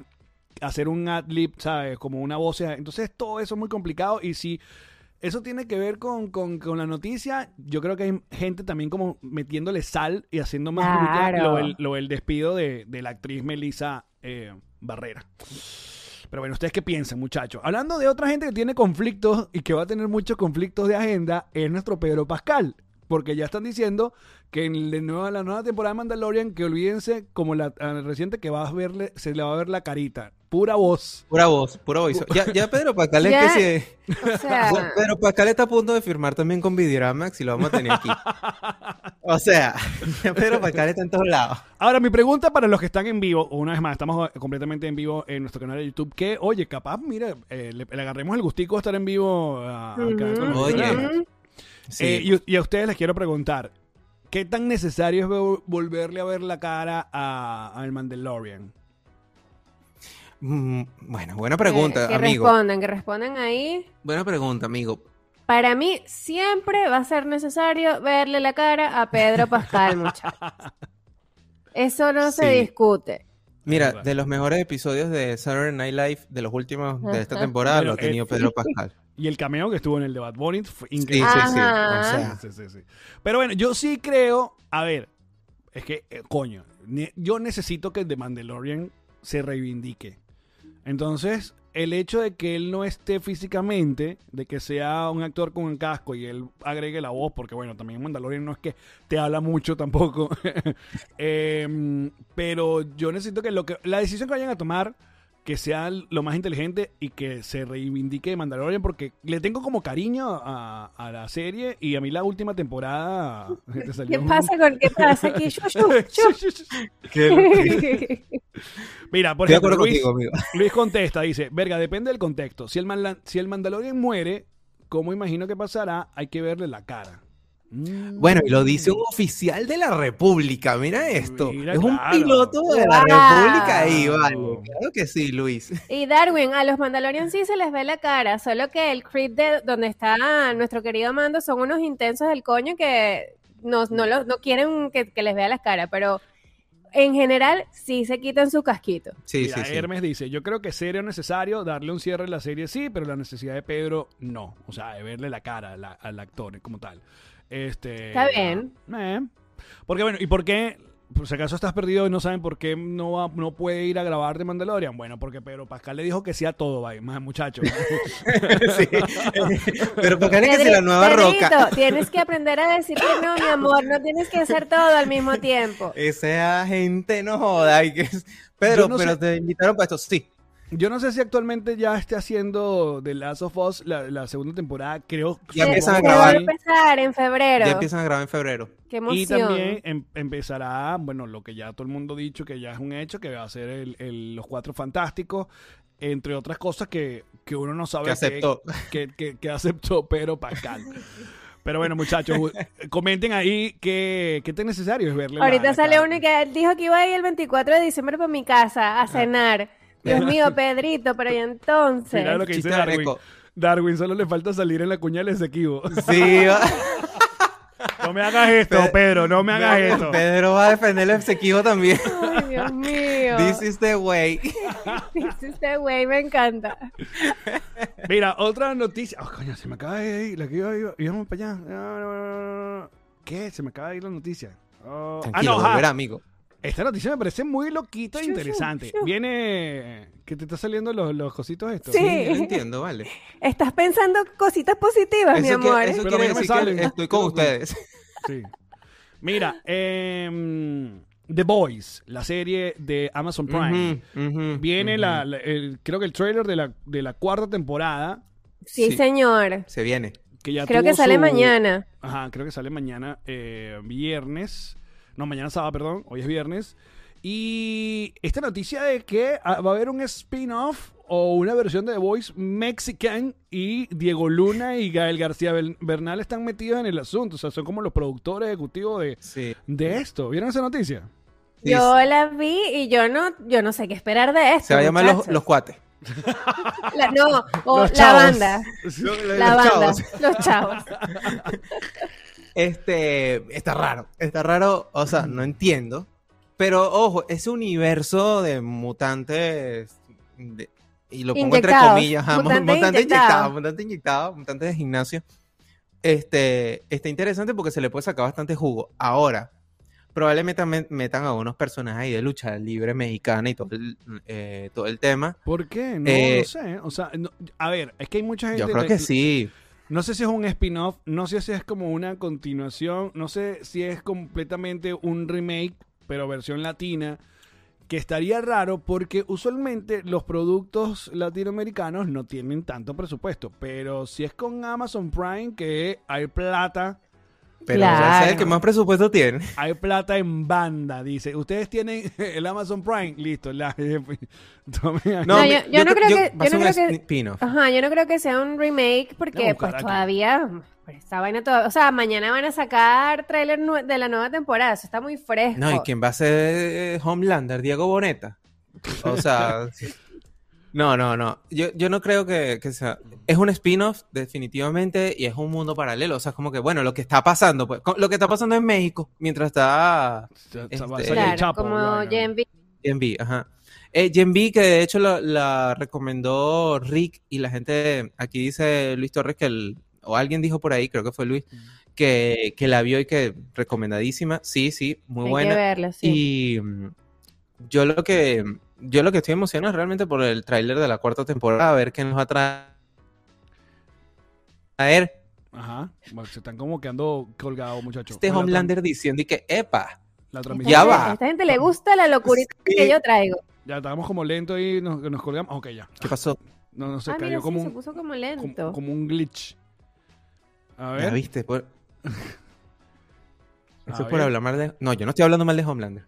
hacer un ad-lib, ¿sabes? Como una voz. Entonces todo eso es muy complicado y si eso tiene que ver con, con- con la noticia, yo creo que hay gente también como metiéndole sal y haciendo más Claro. lo, del despido de, de la actriz Melissa eh, Barrera. Pero bueno, ¿ustedes qué piensan, muchachos? Hablando de otra gente que tiene conflictos y que va a tener muchos conflictos de agenda, es nuestro Pedro Pascal. Porque ya están diciendo que en la nueva, la nueva temporada de Mandalorian, que olvídense como la reciente que va a verle, se le va a ver la carita. Pura voz. Pura voz, pura voz. Ya, ya Pedro Pascal es que sí. O sea, Pedro Pascal está a punto de firmar también con Videoramax y lo vamos a tener aquí. O sea, ya Pedro Pascal está en todos lados. Ahora, mi pregunta para los que están en vivo, una vez más, estamos completamente en vivo en nuestro canal de YouTube, que, oye, capaz, mira, eh, le, le agarremos el gustico de estar en vivo acá con los Oye. Sí. Eh, y, y a ustedes les quiero preguntar, ¿qué tan necesario es vol- volverle a ver la cara a, al Mandalorian? Mm, bueno, buena pregunta, que, que amigo. respondan, que respondan ahí. Buena pregunta, amigo. Para mí siempre va a ser necesario verle la cara a Pedro Pascal, muchachos. Eso no se discute. Mira, de los mejores episodios de Saturday Night Live de los últimos de esta temporada lo ha tenido Pedro Pascal. Y el cameo que estuvo en el de Bad Bunny fue increíble. sí, sí. O Ajá. sea, Sí, sí, sí. Pero bueno, yo sí creo, a ver, es que, eh, coño, ne- yo necesito que The Mandalorian se reivindique. Entonces, el hecho de que él no esté físicamente, de que sea un actor con un casco y él agregue la voz, porque bueno, también Mandalorian no es que te habla mucho tampoco. Em, pero yo necesito que, lo que la decisión que vayan a tomar que sea lo más inteligente y que se reivindique de Mandalorian porque le tengo como cariño a, a la serie y a mí la última temporada te salió ¿Qué un- pasa con qué pasa shu. Mira, por ejemplo, Luis, contigo. Luis contesta, dice, verga, depende del contexto. Si el, si el Mandalorian muere, ¿cómo imagino que pasará? Hay que verle la cara. Mm. Bueno, y lo dice un oficial de la República, mira esto. Mira, es un claro. piloto de la Wow. República ahí, vale. Claro que sí, Luis. Y Darwin, a los Mandalorian sí se les ve la cara, solo que el crit de donde está nuestro querido Mando son unos intensos del coño que no, no, lo- no quieren que, que les vea las caras, pero en general sí se quitan su casquito. Sí, Mira, sí, sí. Hermes dice, yo creo que sería necesario darle un cierre a la serie, sí, pero la necesidad de Pedro, no. O sea, de verle la cara a la- al actor como tal. Este, Está bien. eh. Porque bueno, ¿y por qué? Por si acaso estás perdido y no saben por qué no, va- no puede ir a grabar de Mandalorian. Bueno, porque Pedro Pascal le dijo que sí a todo, vaya, más muchacho. Sí. Pero para que si la nueva Pedrito, roca. tienes que aprender a decir que no, mi amor, no tienes que hacer todo al mismo tiempo. Esa gente no joda. y que es- Pedro, no pero sé- te invitaron para esto. Sí. Yo no sé si actualmente ya esté haciendo The Last of Us la, la segunda temporada, creo. Ya empiezan a grabar. va a empezar en febrero. Ya empiezan a grabar en febrero. Qué Y emoción. también em- empezará, bueno, lo que ya todo el mundo ha dicho, que ya es un hecho, que va a ser el, el- los Cuatro Fantásticos, entre otras cosas que, que uno no sabe Que aceptó. Que, que- que aceptó Pedro Pascal. Pero bueno, muchachos, comenten ahí qué, qué tan necesario es verle Ahorita la sale cara. uno que él dijo que iba a ir el 24 de diciembre para mi casa a cenar. Dios mío, Pedrito, pero y entonces. Mira lo que dice Chiste de Darwin. rico. Darwin, solo le falta salir en la cuña de Esequibo. Sí. va- No me hagas esto, Pe- Pedro, no me hagas esto. Pedro va a defender el Esequibo también. Ay, Dios mío. This is the way. Dice este güey, me encanta. Mira, otra noticia. Oh, coño, se me acaba de ir. La que iba, iba- íbamos para allá. No, no, no, no. ¿Qué? Se me acaba de ir la noticia. Oh, Tranquilo, ah, no, volverá, amigo. Esta noticia me parece muy loquita e interesante. Viene. que te están saliendo los, los cositos estos? Sí. Sí, yo entiendo, vale. Estás pensando cositas positivas, mi Eso, que- amor. eso Pero quiere decir que estoy con ustedes. Sí. Mira, em, The Boys, la serie de Amazon Prime. Viene la, la- el- creo que el trailer de la, de la cuarta temporada. Sí, Sí. señor. Se viene. Que ya Creo que sale su- mañana. Ajá, creo que sale mañana, eh, viernes. No, mañana sábado, perdón. Hoy es viernes. Y esta noticia de que ah, va a haber un spin-off o una versión de The Voice Mexican y Diego Luna y Gael García Bernal están metidos en el asunto. O sea, son como los productores ejecutivos de, Sí. de esto. ¿Vieron esa noticia? Sí, Yo la vi y yo no, yo no sé qué esperar de esto. Se va a llamar los, los cuates. La- no, o Los la chavos. banda. La Los banda. chavos. Los chavos. Este, está raro, está raro, o sea, no entiendo. Pero ojo, ese universo de mutantes, de- y lo pongo entre comillas, ajá, mu- mutantes mutantes inyectados. inyectados, mutantes inyectados, mutantes de gimnasio. Este, está interesante porque se le puede sacar bastante jugo. Ahora, probablemente metan a unos personajes ahí de lucha libre mexicana y todo el, eh, todo el tema. ¿Por qué? No, Eh, no sé. O sea, no- a ver, es que hay mucha gente... Yo creo que sí. No sé si es un spin-off, no sé si es como una continuación, no sé si es completamente un remake, pero versión latina, que estaría raro porque usualmente los productos latinoamericanos no tienen tanto presupuesto, pero si es con Amazon Prime que hay plata, Pero Claro. ¿sabes el que más presupuesto tiene? hay plata en banda, dice. Ustedes tienen el Amazon Prime, listo, la. No, mi- yo- yo no creo que- yo no creo que-. Ajá, yo no creo que sea un remake porque pues aquí. todavía pues, esta vaina toda, o sea, mañana van a sacar tráiler nue- de la nueva temporada, eso está muy fresco. No, ¿y quién va a ser eh, Homelander? Diego Boneta. O sea, no, no, no. Yo, yo no creo que, que sea. Es un spin-off, definitivamente, y es un mundo paralelo. O sea, es como que, bueno, lo que está pasando, pues, lo que está pasando en México, mientras está Este- Claro, Chapo, como. Gen V. en V, ajá. Eh, Gen V, que de hecho la, la recomendó Rick y la gente, aquí dice Luis Torres que el, o alguien dijo por ahí, creo que fue Luis, que, que la vio y que recomendadísima. Sí, sí, muy Hay buena. que verla, sí. Y yo lo que yo lo que estoy emocionado es realmente por el tráiler de la cuarta temporada, a ver qué nos va a traer. traer Ajá. Bueno, se están como quedando colgados, muchachos. este la Homelander diciendo y que, epa, La Esta transmisión. Ya gente- va. A esta gente le gusta la locurita Sí. que yo traigo. Ya estábamos como lento y nos, nos colgamos. Ok, ya. ¿qué pasó? No, no, se ah, cayó mira, como, sí, se un, puso como lento. como un glitch. A Ya ver. viste, por- a eso es por ver. hablar mal de... No, yo no estoy hablando mal de Homelander.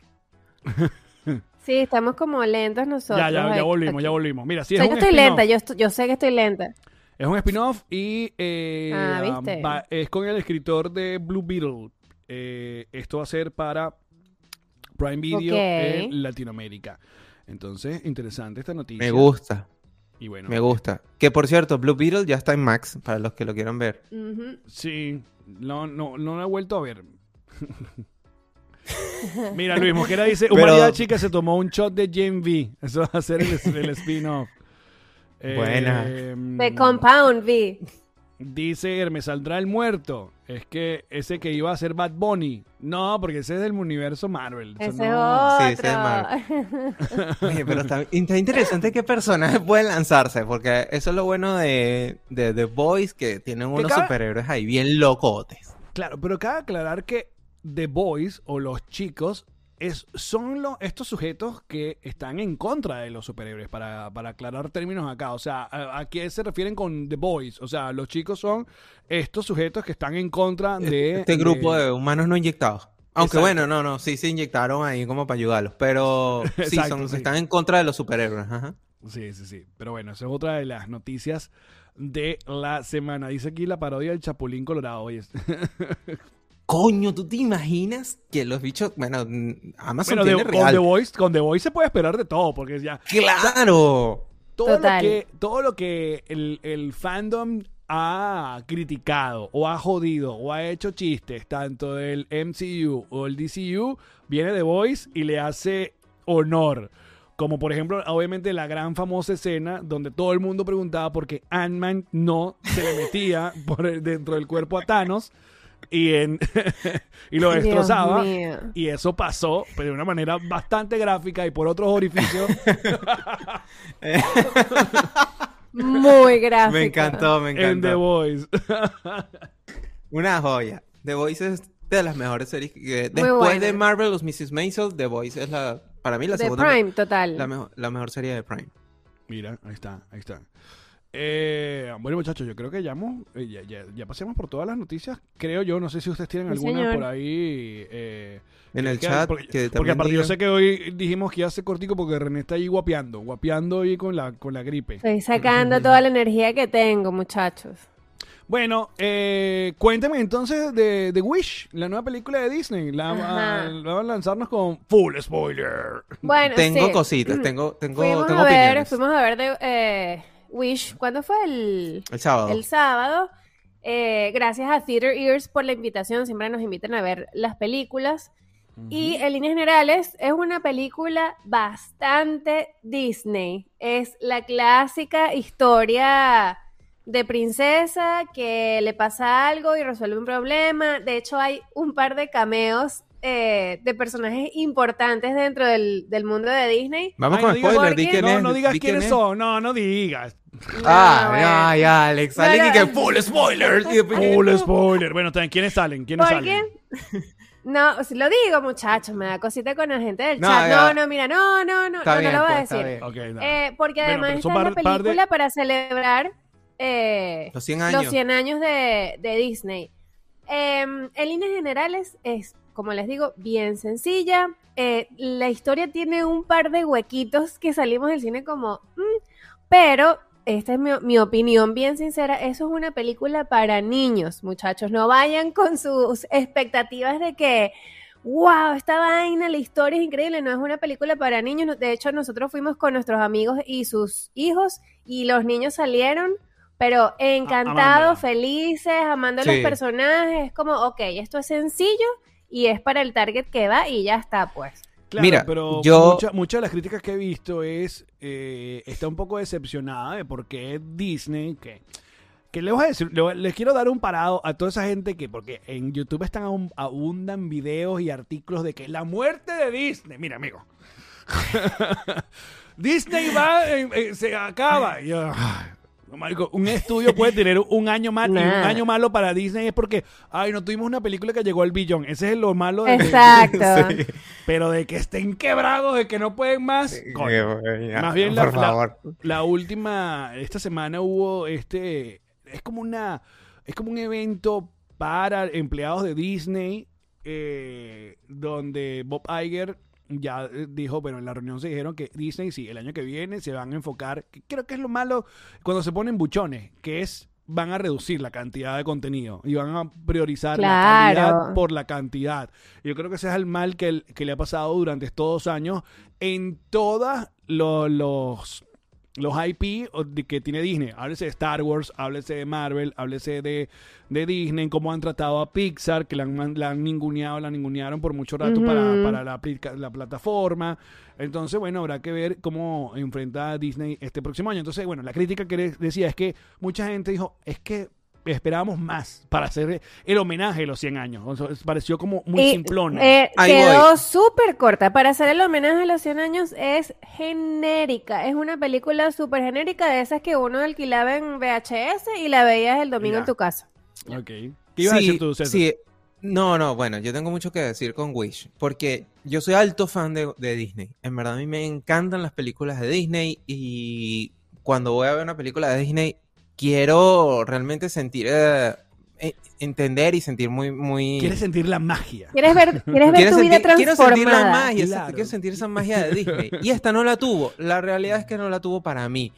Sí, estamos como lentos nosotros. Ya, ya, ya volvimos, ya volvimos. Mira, sí, O sea, es yo un estoy spin-off. lenta, yo, estoy- yo sé que estoy lenta. Es un spin-off y eh, Ah, ah, ¿viste? va- es con el escritor de Blue Beetle. Eh, esto va a ser para Prime Video Ok. en Latinoamérica. Entonces, interesante esta noticia. Me gusta, Y bueno, me gusta. Que por cierto, Blue Beetle ya está en Max, para los que lo quieran ver. Sí, no, no, no la he vuelto a ver. Mira, Luis Mosquera dice, mariachi que se tomó un shot de Gen V. Eso va a ser el, el spin-off. Buena. Em, The Compound V. Dice me saldrá el muerto. Es que ese que iba a ser Bad Bunny. No, porque ese es del universo Marvel. Ese no- es Sí, ese es otro. Oye, pero está, está interesante qué personajes pueden lanzarse, porque eso es lo bueno de, de The Boys, que tienen unos cada- superhéroes ahí bien locotes. Claro, pero cabe aclarar que The Boys o los chicos es, son lo- estos sujetos que están en contra de los superhéroes, para, para aclarar términos acá. O sea, ¿a, a qué se refieren con The Boys? O sea, los chicos son estos sujetos que están en contra de... Este grupo de humanos no inyectados. Aunque Exacto. bueno, no, no, sí se inyectaron ahí como para ayudarlos, pero sí, Exacto, son, sí. están en contra de los superhéroes. Ajá. Sí, sí, sí. Pero bueno, esa es otra de las noticias de la semana. Dice aquí la parodia del Chapulín Colorado. Oye, Coño, ¿tú te imaginas que los bichos, bueno, mm, Amazon bueno, tiene de- con, real? The Voice, con The Voice se puede esperar de todo, porque ya ¡Claro! todo lo que, todo lo que el, el fandom ha criticado o ha jodido o ha hecho chistes, tanto del MCU o el DCU, viene The Voice y le hace honor. Como por ejemplo, obviamente la gran famosa escena donde todo el mundo preguntaba por qué Ant-Man no se le metía por el- dentro del cuerpo a Thanos y, en, y lo Dios destrozaba. mío. Y eso pasó pero de una manera bastante gráfica y por otros orificios. Muy gráfico. Me encantó, me en The encantó. Voice. Una joya. The Voice es de las mejores series. que- Después buena. de Marvel, los Mrs. Maisel, The Voice es la, para mí la De segunda. Prime, total. La, mejor, la mejor serie de Prime. Mira, ahí está, ahí está. Eh, bueno, muchachos, yo creo que ya, hemos- eh, ya, ya, ya pasemos por todas las noticias. Creo yo, no sé si ustedes tienen Sí, alguna señor. por ahí. eh, En el que- chat, Porque, que porque también aparte yo sé que hoy dijimos que ya hace cortico porque René está ahí guapeando, guapeando ahí con la, con la gripe. Estoy sacando toda la energía que tengo, muchachos. Bueno, eh, cuénteme entonces de, de Wish, la nueva película de Disney. La, van a lanzarnos con full spoiler. Bueno, Tengo sí. cositas, tengo, tengo, fuimos tengo a ver, opiniones. fuimos a ver de eh, Wish. ¿Cuándo fue el, El sábado. el sábado? Eh, gracias a Theater Ears por la invitación. Siempre nos invitan a ver las películas. Y en líneas generales es una película bastante Disney. Es la clásica historia de princesa que le pasa algo y resuelve un problema. De hecho hay un par de cameos eh, de personajes importantes dentro del, del mundo de Disney. Vamos Ay, con no digas- spoiler, di porque- quién no, es. no digas di quién quiénes es. son, no, no digas. Ah, No, bueno. ya, ya, Alex. Sale No, y que full spoiler. Full spoiler. Bueno, también, ¿quiénes salen? ¿Quiénes ¿Por salen? qué? No, si lo digo, muchachos, me da cosita con la gente del No, chat. ya. No, no, mira, no, no, no, Está no, bien, no lo voy a pues, decir. no. Eh, porque Bueno, además esta es la de- película para celebrar eh, Los 100 años. los 100 años de, de Disney. Eh, en líneas generales es, como les digo, bien sencilla. Eh, la historia tiene un par de huequitos que salimos del cine como... "Mm", pero esta es mi, mi opinión bien sincera. Eso es una película para niños, muchachos. No vayan con sus expectativas de que... Wow, esta vaina, la historia es increíble, no es una película para niños. De hecho, nosotros fuimos con nuestros amigos y sus hijos y los niños salieron, pero encantados, felices, amando Sí. los personajes. Es como, ok, esto es sencillo y es para el target que va y ya está, pues. Mira, pero yo- mucha- muchas de las críticas que he visto es eh, está un poco decepcionada de por qué Disney que que les voy a decir, le voy- les quiero dar un parado a toda esa gente que porque en YouTube están abun- abundan videos y artículos de que la muerte de Disney, mira amigo. Disney va, se acaba. Y yo, no, marico, un estudio puede tener un año mal y un Nah. año malo para Disney es porque, ay, no tuvimos una película que llegó al billón. Ese es lo malo de, Exacto. Sí. pero de que estén quebrados, de que no pueden más. coño. Ya, Más bien la, por la- favor. la última, esta semana hubo este, es como una, es como un evento para empleados de Disney, eh, donde Bob Iger ya eh, dijo, bueno, en la reunión se dijeron que Disney sí, el año que viene se van a enfocar, que creo que es lo malo cuando se ponen buchones, que es van a reducir la cantidad de contenido y van a priorizar la calidad por la cantidad. Yo creo que ese es el mal que, el- que le ha pasado durante estos dos años en todas lo- los los IP que tiene Disney. Háblese de Star Wars, háblese de Marvel, háblese de, de Disney, cómo han tratado a Pixar, que la han, la han ninguneado, la ningunearon por mucho rato para, para la, plataforma. Entonces, bueno, habrá que ver cómo enfrenta a Disney este próximo año. Entonces, bueno, la crítica que decía es que mucha gente dijo, es que esperábamos más para hacer el homenaje de los 100 años. O sea, pareció como muy Y, simplón. eh, quedó súper corta. Para hacer el homenaje a los 100 años es genérica. Es una película súper genérica de esas que uno alquilaba en VHS y la veías el domingo Ya. en tu casa. Ok. ¿Qué ibas a Sí, decir tú, César? sí. No, no, bueno, yo tengo mucho que decir con Wish, porque yo soy alto fan de, de Disney. En verdad a mí me encantan las películas de Disney y cuando voy a ver una película de Disney quiero realmente sentir, eh, entender y sentir muy, muy... ¿Quieres sentir la magia? ¿Quieres ver, quieres ver tu vida sentir, quiero sentir la transformada? magia, Claro. quiero sentir esa magia de Disney. Y esta no la tuvo. La realidad es que no la tuvo para mí.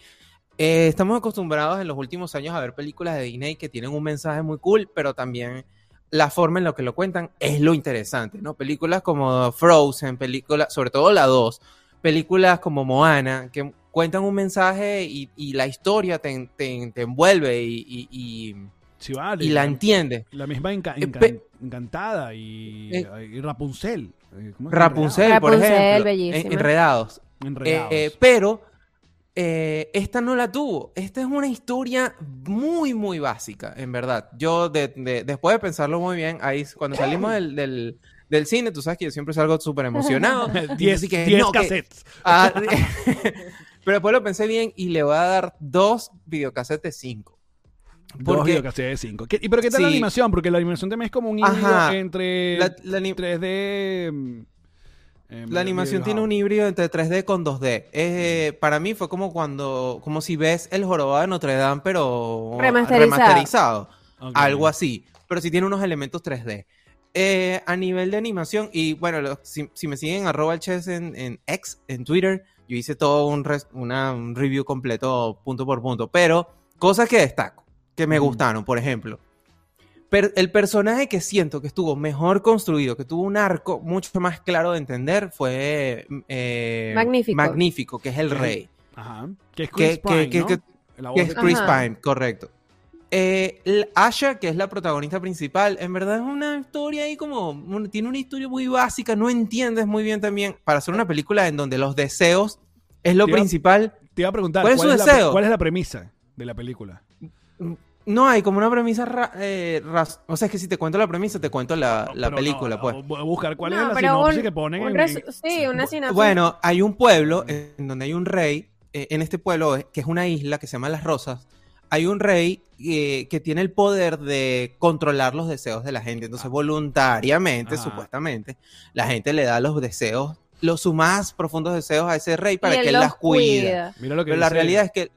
Eh, estamos acostumbrados en los últimos años a ver películas de Disney que tienen un mensaje muy cool, pero también la forma en la que lo cuentan es lo interesante, ¿no? Películas como Frozen, películas, sobre todo la 2, películas como Moana, que cuentan un mensaje y, y la historia te, te- te envuelve y, y- y- Sí, vale. y la entiende. La misma enca- Eh, pe- encantada y, Eh, y Rapunzel. Eh, ¿cómo es? Rapunzel, por Rapunzel, ejemplo, en- Enredados. Enredados. Eh, eh, pero eh, esta no la tuvo. Esta es una historia muy, muy básica, en verdad. Yo, de- de- después de pensarlo muy bien, ahí cuando salimos del, del- del cine, tú sabes que yo siempre salgo súper emocionado. Diez, Así que, cassettes. ah, pero después lo pensé bien y le voy a dar dos videocassettes de cinco. Dos Porque videocassettes de cinco. ¿Qué- ¿Y pero qué tal la animación? Porque la animación también es como un híbrido Ajá. entre la, la 3D... mm, eh, la animación tiene un híbrido entre 3D con 2D. Eh, para mí fue como cuando, como si ves el jorobado de Notre Dame, pero Remasterizado. remasterizado. Algo así, pero sí tiene unos elementos 3D. Eh, a nivel de animación, y bueno, lo- si, si me siguen arroba el chess en, en X, en Twitter, yo hice todo un, res- una- un review completo punto por punto, pero cosas que destaco, que me gustaron, por ejemplo. per- el personaje que siento que estuvo mejor construido, que tuvo un arco mucho más claro de entender, fue eh, Magnífico. Magnífico, que es el rey. Ajá. Que es Chris Que- Pine, que- ¿no? que- es Chris Chris Ajá. Pine, correcto. Eh, el- Asha, que es la protagonista principal, en verdad es una historia ahí como. un- tiene una historia muy básica, no entiendes muy bien también. Para hacer una película en donde los deseos es lo Te iba- principal, Te iba a preguntar, ¿Cuál es su la, deseo? ¿cuál es la premisa de la película? no hay como una premisa. ra- eh, o sea, es que si te cuento la premisa, te cuento la, la película, no, pues. Voy a buscar cuál No, es la sinopsis un- que ponen un en- sí, una sinopsis. Bueno, hay un pueblo en donde hay un rey, eh, en este pueblo, eh, que es una isla que se llama Las Rosas, hay un rey eh, que tiene el poder de controlar los deseos de la gente. Entonces, voluntariamente, Ajá. supuestamente, la gente le da los deseos, los sus más profundos deseos a ese rey para Y que él los las cuide. Mira lo que Pero la realidad es que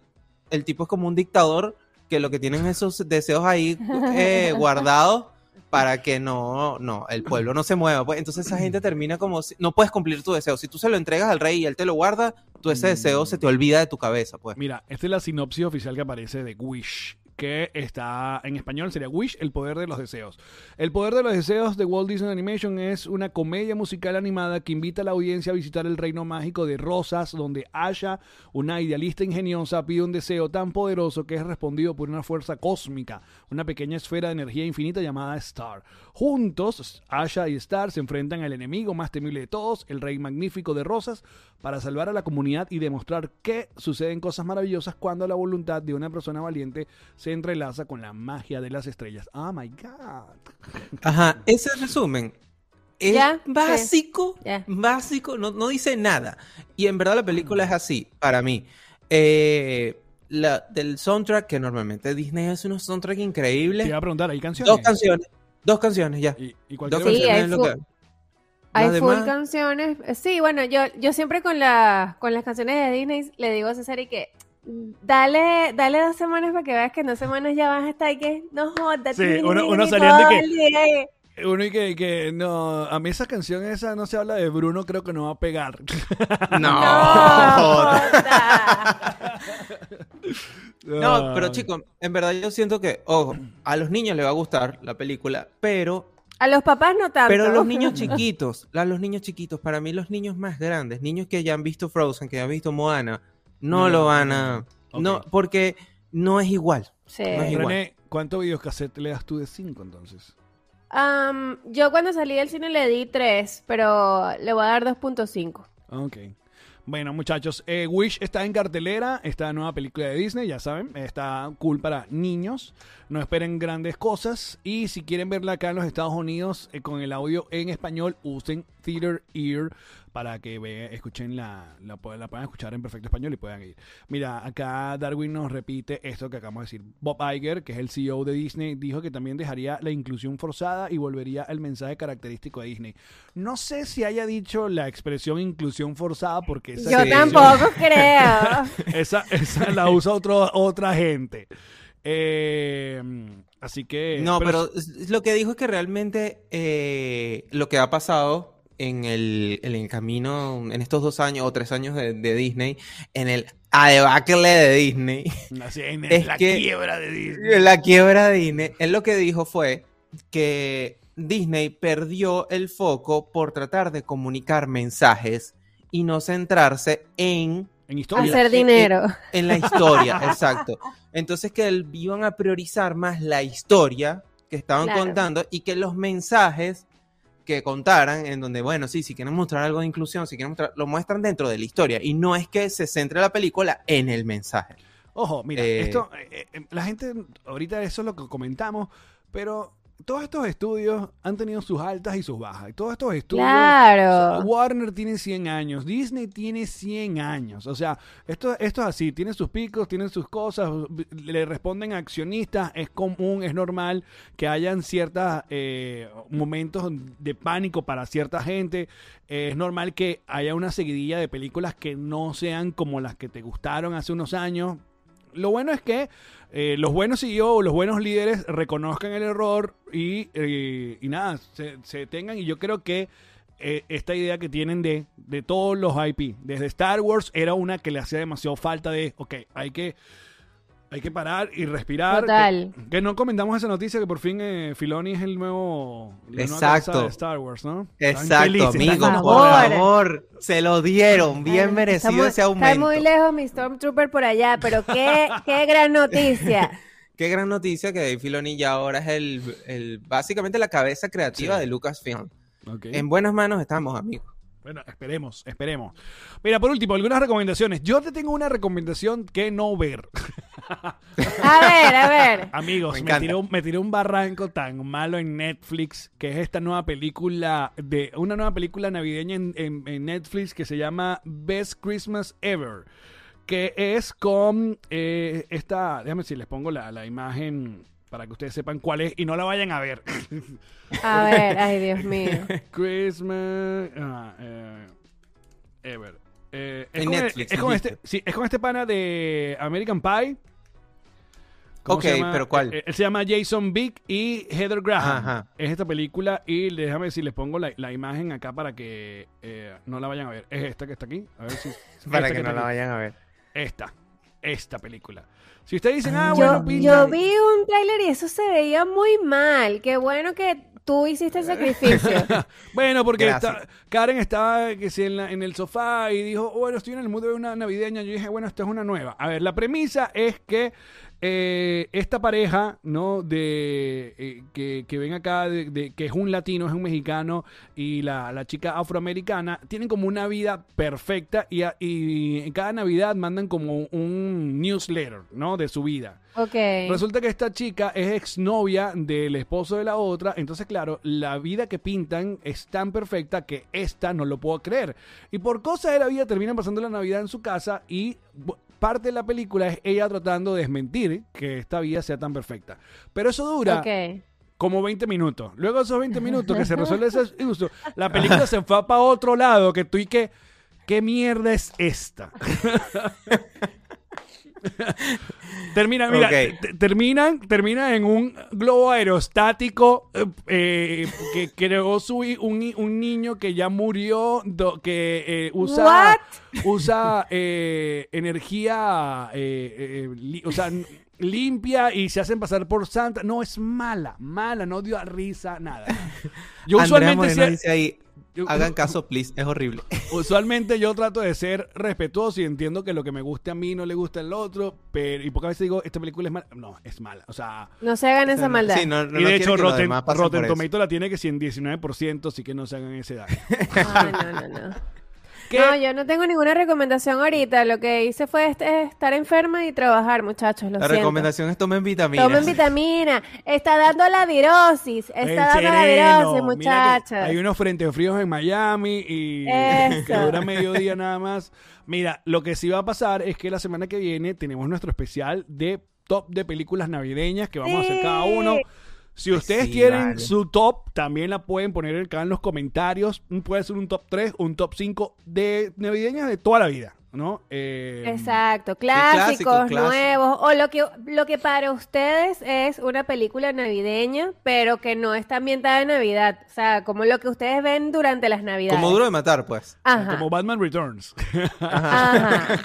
el tipo es como un dictador que lo que tienen es esos deseos ahí eh, guardados para que no, no, el pueblo no se mueva. Pues entonces esa gente termina como si, no puedes cumplir tu deseo. Si tú se lo entregas al rey y él te lo guarda, tú ese Mm. deseo se te olvida de tu cabeza, pues. Mira, esta es la sinopsis oficial que aparece de Wish. Que está en español, sería Wish, El Poder de los Deseos. El Poder de los Deseos de Walt Disney Animation es una comedia musical animada que invita a la audiencia a visitar el reino mágico de Rosas, donde Asha, una idealista ingeniosa, pide un deseo tan poderoso que es respondido por una fuerza cósmica, una pequeña esfera de energía infinita llamada Star. Juntos, Asha y Star se enfrentan al enemigo más temible de todos, el rey magnífico de Rosas, para salvar a la comunidad y demostrar que suceden cosas maravillosas cuando la voluntad de una persona valiente se entrelaza con la magia de las estrellas. Oh my God. Ajá, ese resumen es Ya, básico, Ya. básico, no, no dice nada. Y en verdad la película es así, para mí. Eh, la, del soundtrack, que normalmente Disney hace unos soundtracks Te increíbles. iba a preguntar, ¿hay canciones? Dos canciones, dos canciones ya. ¿Y, y cuál Dos Sí, canciones hay es lo fu- que- Hay full canciones. Sí, bueno, yo, yo siempre con, la, con las canciones de Disney le digo a César y que dale, dale dos semanas para que veas que en dos semanas ya vas a estar y que no jodas. Sí, uno- uno saliendo que-. Uno y que, que no, a mí esa canción esa no se habla de Bruno, creo que no va a pegar. No, No. No, pero chicos, en verdad yo siento que, ojo, a los niños les va a gustar la película, pero A los papás no tanto. Pero los niños chiquitos, a los niños chiquitos, para mí los niños más grandes, niños que ya han visto Frozen, que ya han visto Moana, no, No, lo van a... No, porque no es igual. Sí. No es igual. René, ¿cuántos videocassette le das tú de 5 entonces? Yo cuando salí del cine le di 3, pero le voy a dar 2.5. Ok. Bueno, muchachos, eh, Wish está en cartelera, esta nueva película de Disney, ya saben, está cool para niños, no esperen grandes cosas y si quieren verla acá en los Estados Unidos eh, con el audio en español, usen Theater Ear para que ve- escuchen la, la, pu- la puedan escuchar en perfecto español y puedan ir. Mira, acá Darwin nos repite esto que acabamos de decir. Bob Iger, que es el CEO de Disney, dijo que también dejaría la inclusión forzada y volvería al mensaje característico de Disney. No sé si haya dicho la expresión inclusión forzada porque esa Yo tampoco creo. esa, esa la usa otro, otra gente. Eh, así que. No, pero, lo que dijo es que realmente eh, lo que ha pasado en el, en el camino, en estos dos años o tres años de, de Disney, en el adebacle de Disney, Así, en es la que- quiebra de Disney. la quiebra de Disney, él lo que dijo fue que Disney perdió el foco por tratar de comunicar mensajes y no centrarse en, En historia. Hacer dinero. en la historia, exacto. Entonces que él- iban a priorizar más la historia que estaban Claro. contando y que los mensajes que contaran, en donde, bueno, sí, si quieren mostrar algo de inclusión, si quieren mostrar, lo muestran dentro de la historia y no es que se centre la película en el mensaje. Ojo, mira, Eh, esto, eh, eh, la gente, ahorita eso es lo que comentamos, pero todos estos estudios han tenido sus altas y sus bajas. Y todos estos estudios. Claro. Warner tiene 100 años, Disney tiene 100 años. O sea, esto, esto es así, tiene sus picos, tiene sus cosas, le responden a accionistas, es común, es normal que hayan ciertos momentos de pánico para cierta gente. Eh, es normal que haya una seguidilla de películas que no sean como las que te gustaron hace unos años. Lo bueno es que eh, los buenos CEO, los buenos líderes reconozcan el error y, eh, y nada, se, se tengan. Y yo creo que eh, esta idea que tienen de, de todos los IP, desde Star Wars, era una que le hacía demasiado falta de, ok, hay que, hay que parar y respirar. Total. Que, que no comentamos esa noticia que por fin eh, Filoni es el nuevo la Exacto. de Star Wars, ¿no? Exacto, amigo, por favor. favor, se lo dieron, bien Ay, merecido está muy- ese aumento. Está muy lejos mi Stormtrooper por allá, pero qué, qué gran noticia. Qué gran noticia que Dave Filoni ya ahora es el, el- básicamente la cabeza creativa Sí. de Lucasfilm. Ok. En buenas manos estamos, amigos. Bueno, esperemos, esperemos. Mira, por último, algunas recomendaciones. Yo te tengo una recomendación que no ver. A ver, a ver. Amigos, Me me, un- me tiré un barranco tan malo en Netflix, que es esta nueva película, de una nueva película navideña en, en- en Netflix que se llama Best Christmas Ever. Que es con eh, esta, déjame si les pongo la, la imagen para que ustedes sepan cuál es y no la vayan a ver. A ver, ay, Dios mío. Christmas ah, eh, Ever. Eh, es En con, Netflix, es con dijiste. este, sí, es con este pana de American Pie. ¿Cómo Ok, se llama? pero ¿cuál? Eh, Él se llama Jason Big y Heather Graham. Ajá. Es esta película y déjame ver si les pongo la, la imagen acá para que eh, no la vayan a ver. Es esta que está aquí. A ver si. Para que no la aquí. vayan a ver. Esta. esta película. Si ustedes dicen, ah, Yo, bueno, pinta- yo vi un tráiler y eso se veía muy mal. Qué bueno que tú hiciste el sacrificio. Bueno, porque está- Karen estaba que si en, la- en el sofá y dijo, bueno, estoy en el mundo de una navideña. Yo dije, bueno, esta es una nueva. A ver, la premisa es que eh, esta pareja, ¿no? De eh, que, que ven acá, de, de- que es un latino, es un mexicano y la, la chica afroamericana, tienen como una vida perfecta y, a- y en cada Navidad mandan como un newsletter, ¿no? De su vida. Ok. Resulta que esta chica es exnovia del esposo de la otra, entonces claro, la vida que pintan es tan perfecta que esta no lo puedo creer. Y por cosas de la vida terminan pasando la Navidad en su casa y parte de la película es ella tratando de desmentir que esta vida sea tan perfecta. Pero eso dura como 20 minutos. Luego de esos 20 minutos que se resuelve ese uso, la película se fue para otro lado que tú y que, ¿qué mierda es esta? Termina, mira, terminan, termina en un globo aerostático eh, que creó su, un, un niño que ya murió, do- que eh, usa, What? usa eh, energía, eh, eh, li- o sea, limpia y se hacen pasar por santa. No, es mala, mala, no dio a risa, nada. Yo Andrea usualmente, Moreno sí- dice ahí, yo- hagan caso, please, es horrible. usualmente yo trato de ser respetuoso y entiendo que lo que me guste a mí no le gusta al otro, pero y pocas veces digo, esta película es mala. No, es mala. O sea, No se hagan esa maldad. Sí, no, no, y de hecho Rotten, Rotten. Tomato la tiene que si en 19%, así que no se hagan ese daño. Ay, no, no, no. ¿Qué? No, yo no tengo ninguna recomendación ahorita. Lo que hice fue est- estar enferma y trabajar, muchachos. Lo La siento. recomendación es tomen vitaminas. Tomen vitamina. Está dando la virosis. El Está dando la virosis, muchachos. Hay unos frentes fríos en Miami y que dura mediodía nada más. Mira, lo que sí va a pasar es que la semana que viene tenemos nuestro especial de top de películas navideñas que vamos a hacer cada uno. Si ustedes Sí, quieren vale. su top, también la pueden poner acá en los comentarios. Puede ser un top 3 un top 5 de navideñas de toda la vida, ¿no? Eh, Exacto, clásico, clásicos, clásico. nuevos, o lo que, lo que para ustedes es una película navideña, pero que no está ambientada en Navidad, o sea, como lo que ustedes ven durante las Navidades. Como duro de matar, pues. Ajá. Como Batman Returns. Ajá.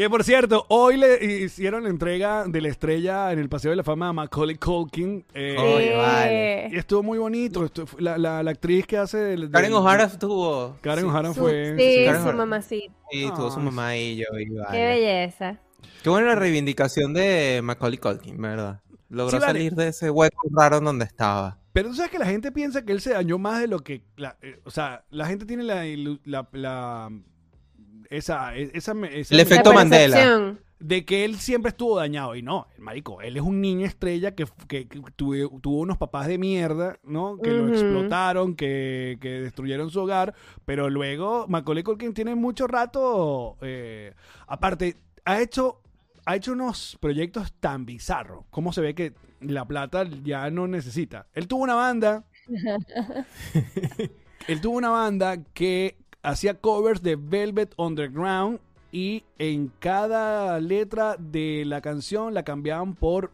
Que por cierto, hoy le hicieron la entrega de la estrella en el Paseo de la Fama a Macaulay Culkin. eh, Oye, vale. y estuvo muy bonito. La, la- la actriz que hace. del- del- Karen O'Hara estuvo. Karen sí, O'Hara Su- fue. sí, Karen su mamacita. Sí, tuvo su Ay, mamá y yo. y vale. Qué belleza. Qué buena la reivindicación de Macaulay Culkin, ¿verdad? Logró Sí, vale. salir de ese hueco raro en donde estaba. Pero tú sabes que la gente piensa que él se dañó más de lo que. la- eh, o sea, la gente tiene la. la- la- esa, esa, esa- El efecto La Mandela. de que él siempre estuvo dañado. Y no, el marico, él es un niño estrella que, que- que tuve- tuvo unos papás de mierda, ¿no? Que lo explotaron, que, que destruyeron su hogar. Pero luego, Macaulay Culkin tiene mucho rato. eh, aparte, ha hecho, ha hecho unos proyectos tan bizarros. Como se ve que la plata ya no necesita. Él tuvo una banda. él tuvo una banda que hacía covers de Velvet Underground y en cada letra de la canción la cambiaban por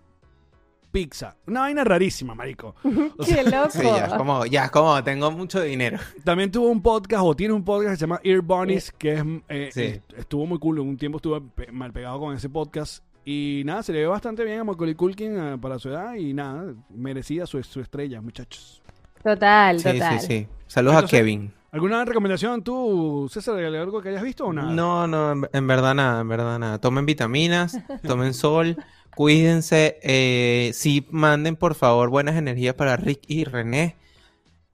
pizza. Una vaina rarísima, marico. O sea, Qué loco. Sí, ya es como, ya es como, tengo mucho dinero. también tuvo un podcast o tiene un podcast que se llama Ear Bunnies, que es, eh, Sí. estuvo muy cool. Un tiempo estuve mal pegado con ese podcast. Y nada, se le ve bastante bien a Macaulay Culkin eh, para su edad y nada, merecía su, su estrella, muchachos. Total, Sí, total. sí, sí. Saludos Entonces- a Kevin. ¿Alguna recomendación tú, César, de algo que hayas visto o nada? No, no, en, en verdad nada, en verdad nada. Tomen vitaminas, tomen sol, cuídense. Eh, sí, manden por favor buenas energías para Rick y René.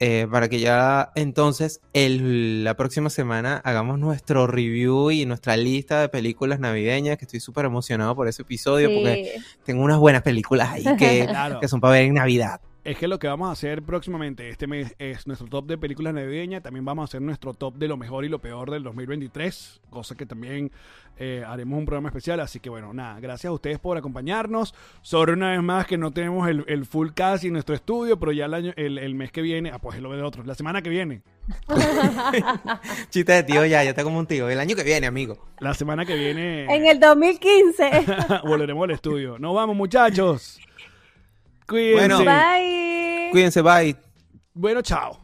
eh, para que ya entonces el- la próxima semana hagamos nuestro review y nuestra lista de películas navideñas, que estoy súper emocionado por ese episodio, porque tengo unas buenas películas ahí que, Claro. que son para ver en Navidad. Es que lo que vamos a hacer próximamente este mes es nuestro top de películas navideñas. También vamos a hacer nuestro top de lo mejor y lo peor del 2023. Cosa que también eh, haremos un programa especial. Así que bueno, nada, gracias a ustedes por acompañarnos. Sobre una vez más que no tenemos el, el full cast en nuestro estudio, pero ya el, año, el, el mes que viene, ah, pues es lo de otro, la semana que viene. Chiste de tío ya, ya está como un tío. El año que viene, amigo. La semana que viene En el 2015. volveremos al estudio. Nos vamos, muchachos. Cuídense. Bueno. Bueno, Bye. Cuídense, bye. chao.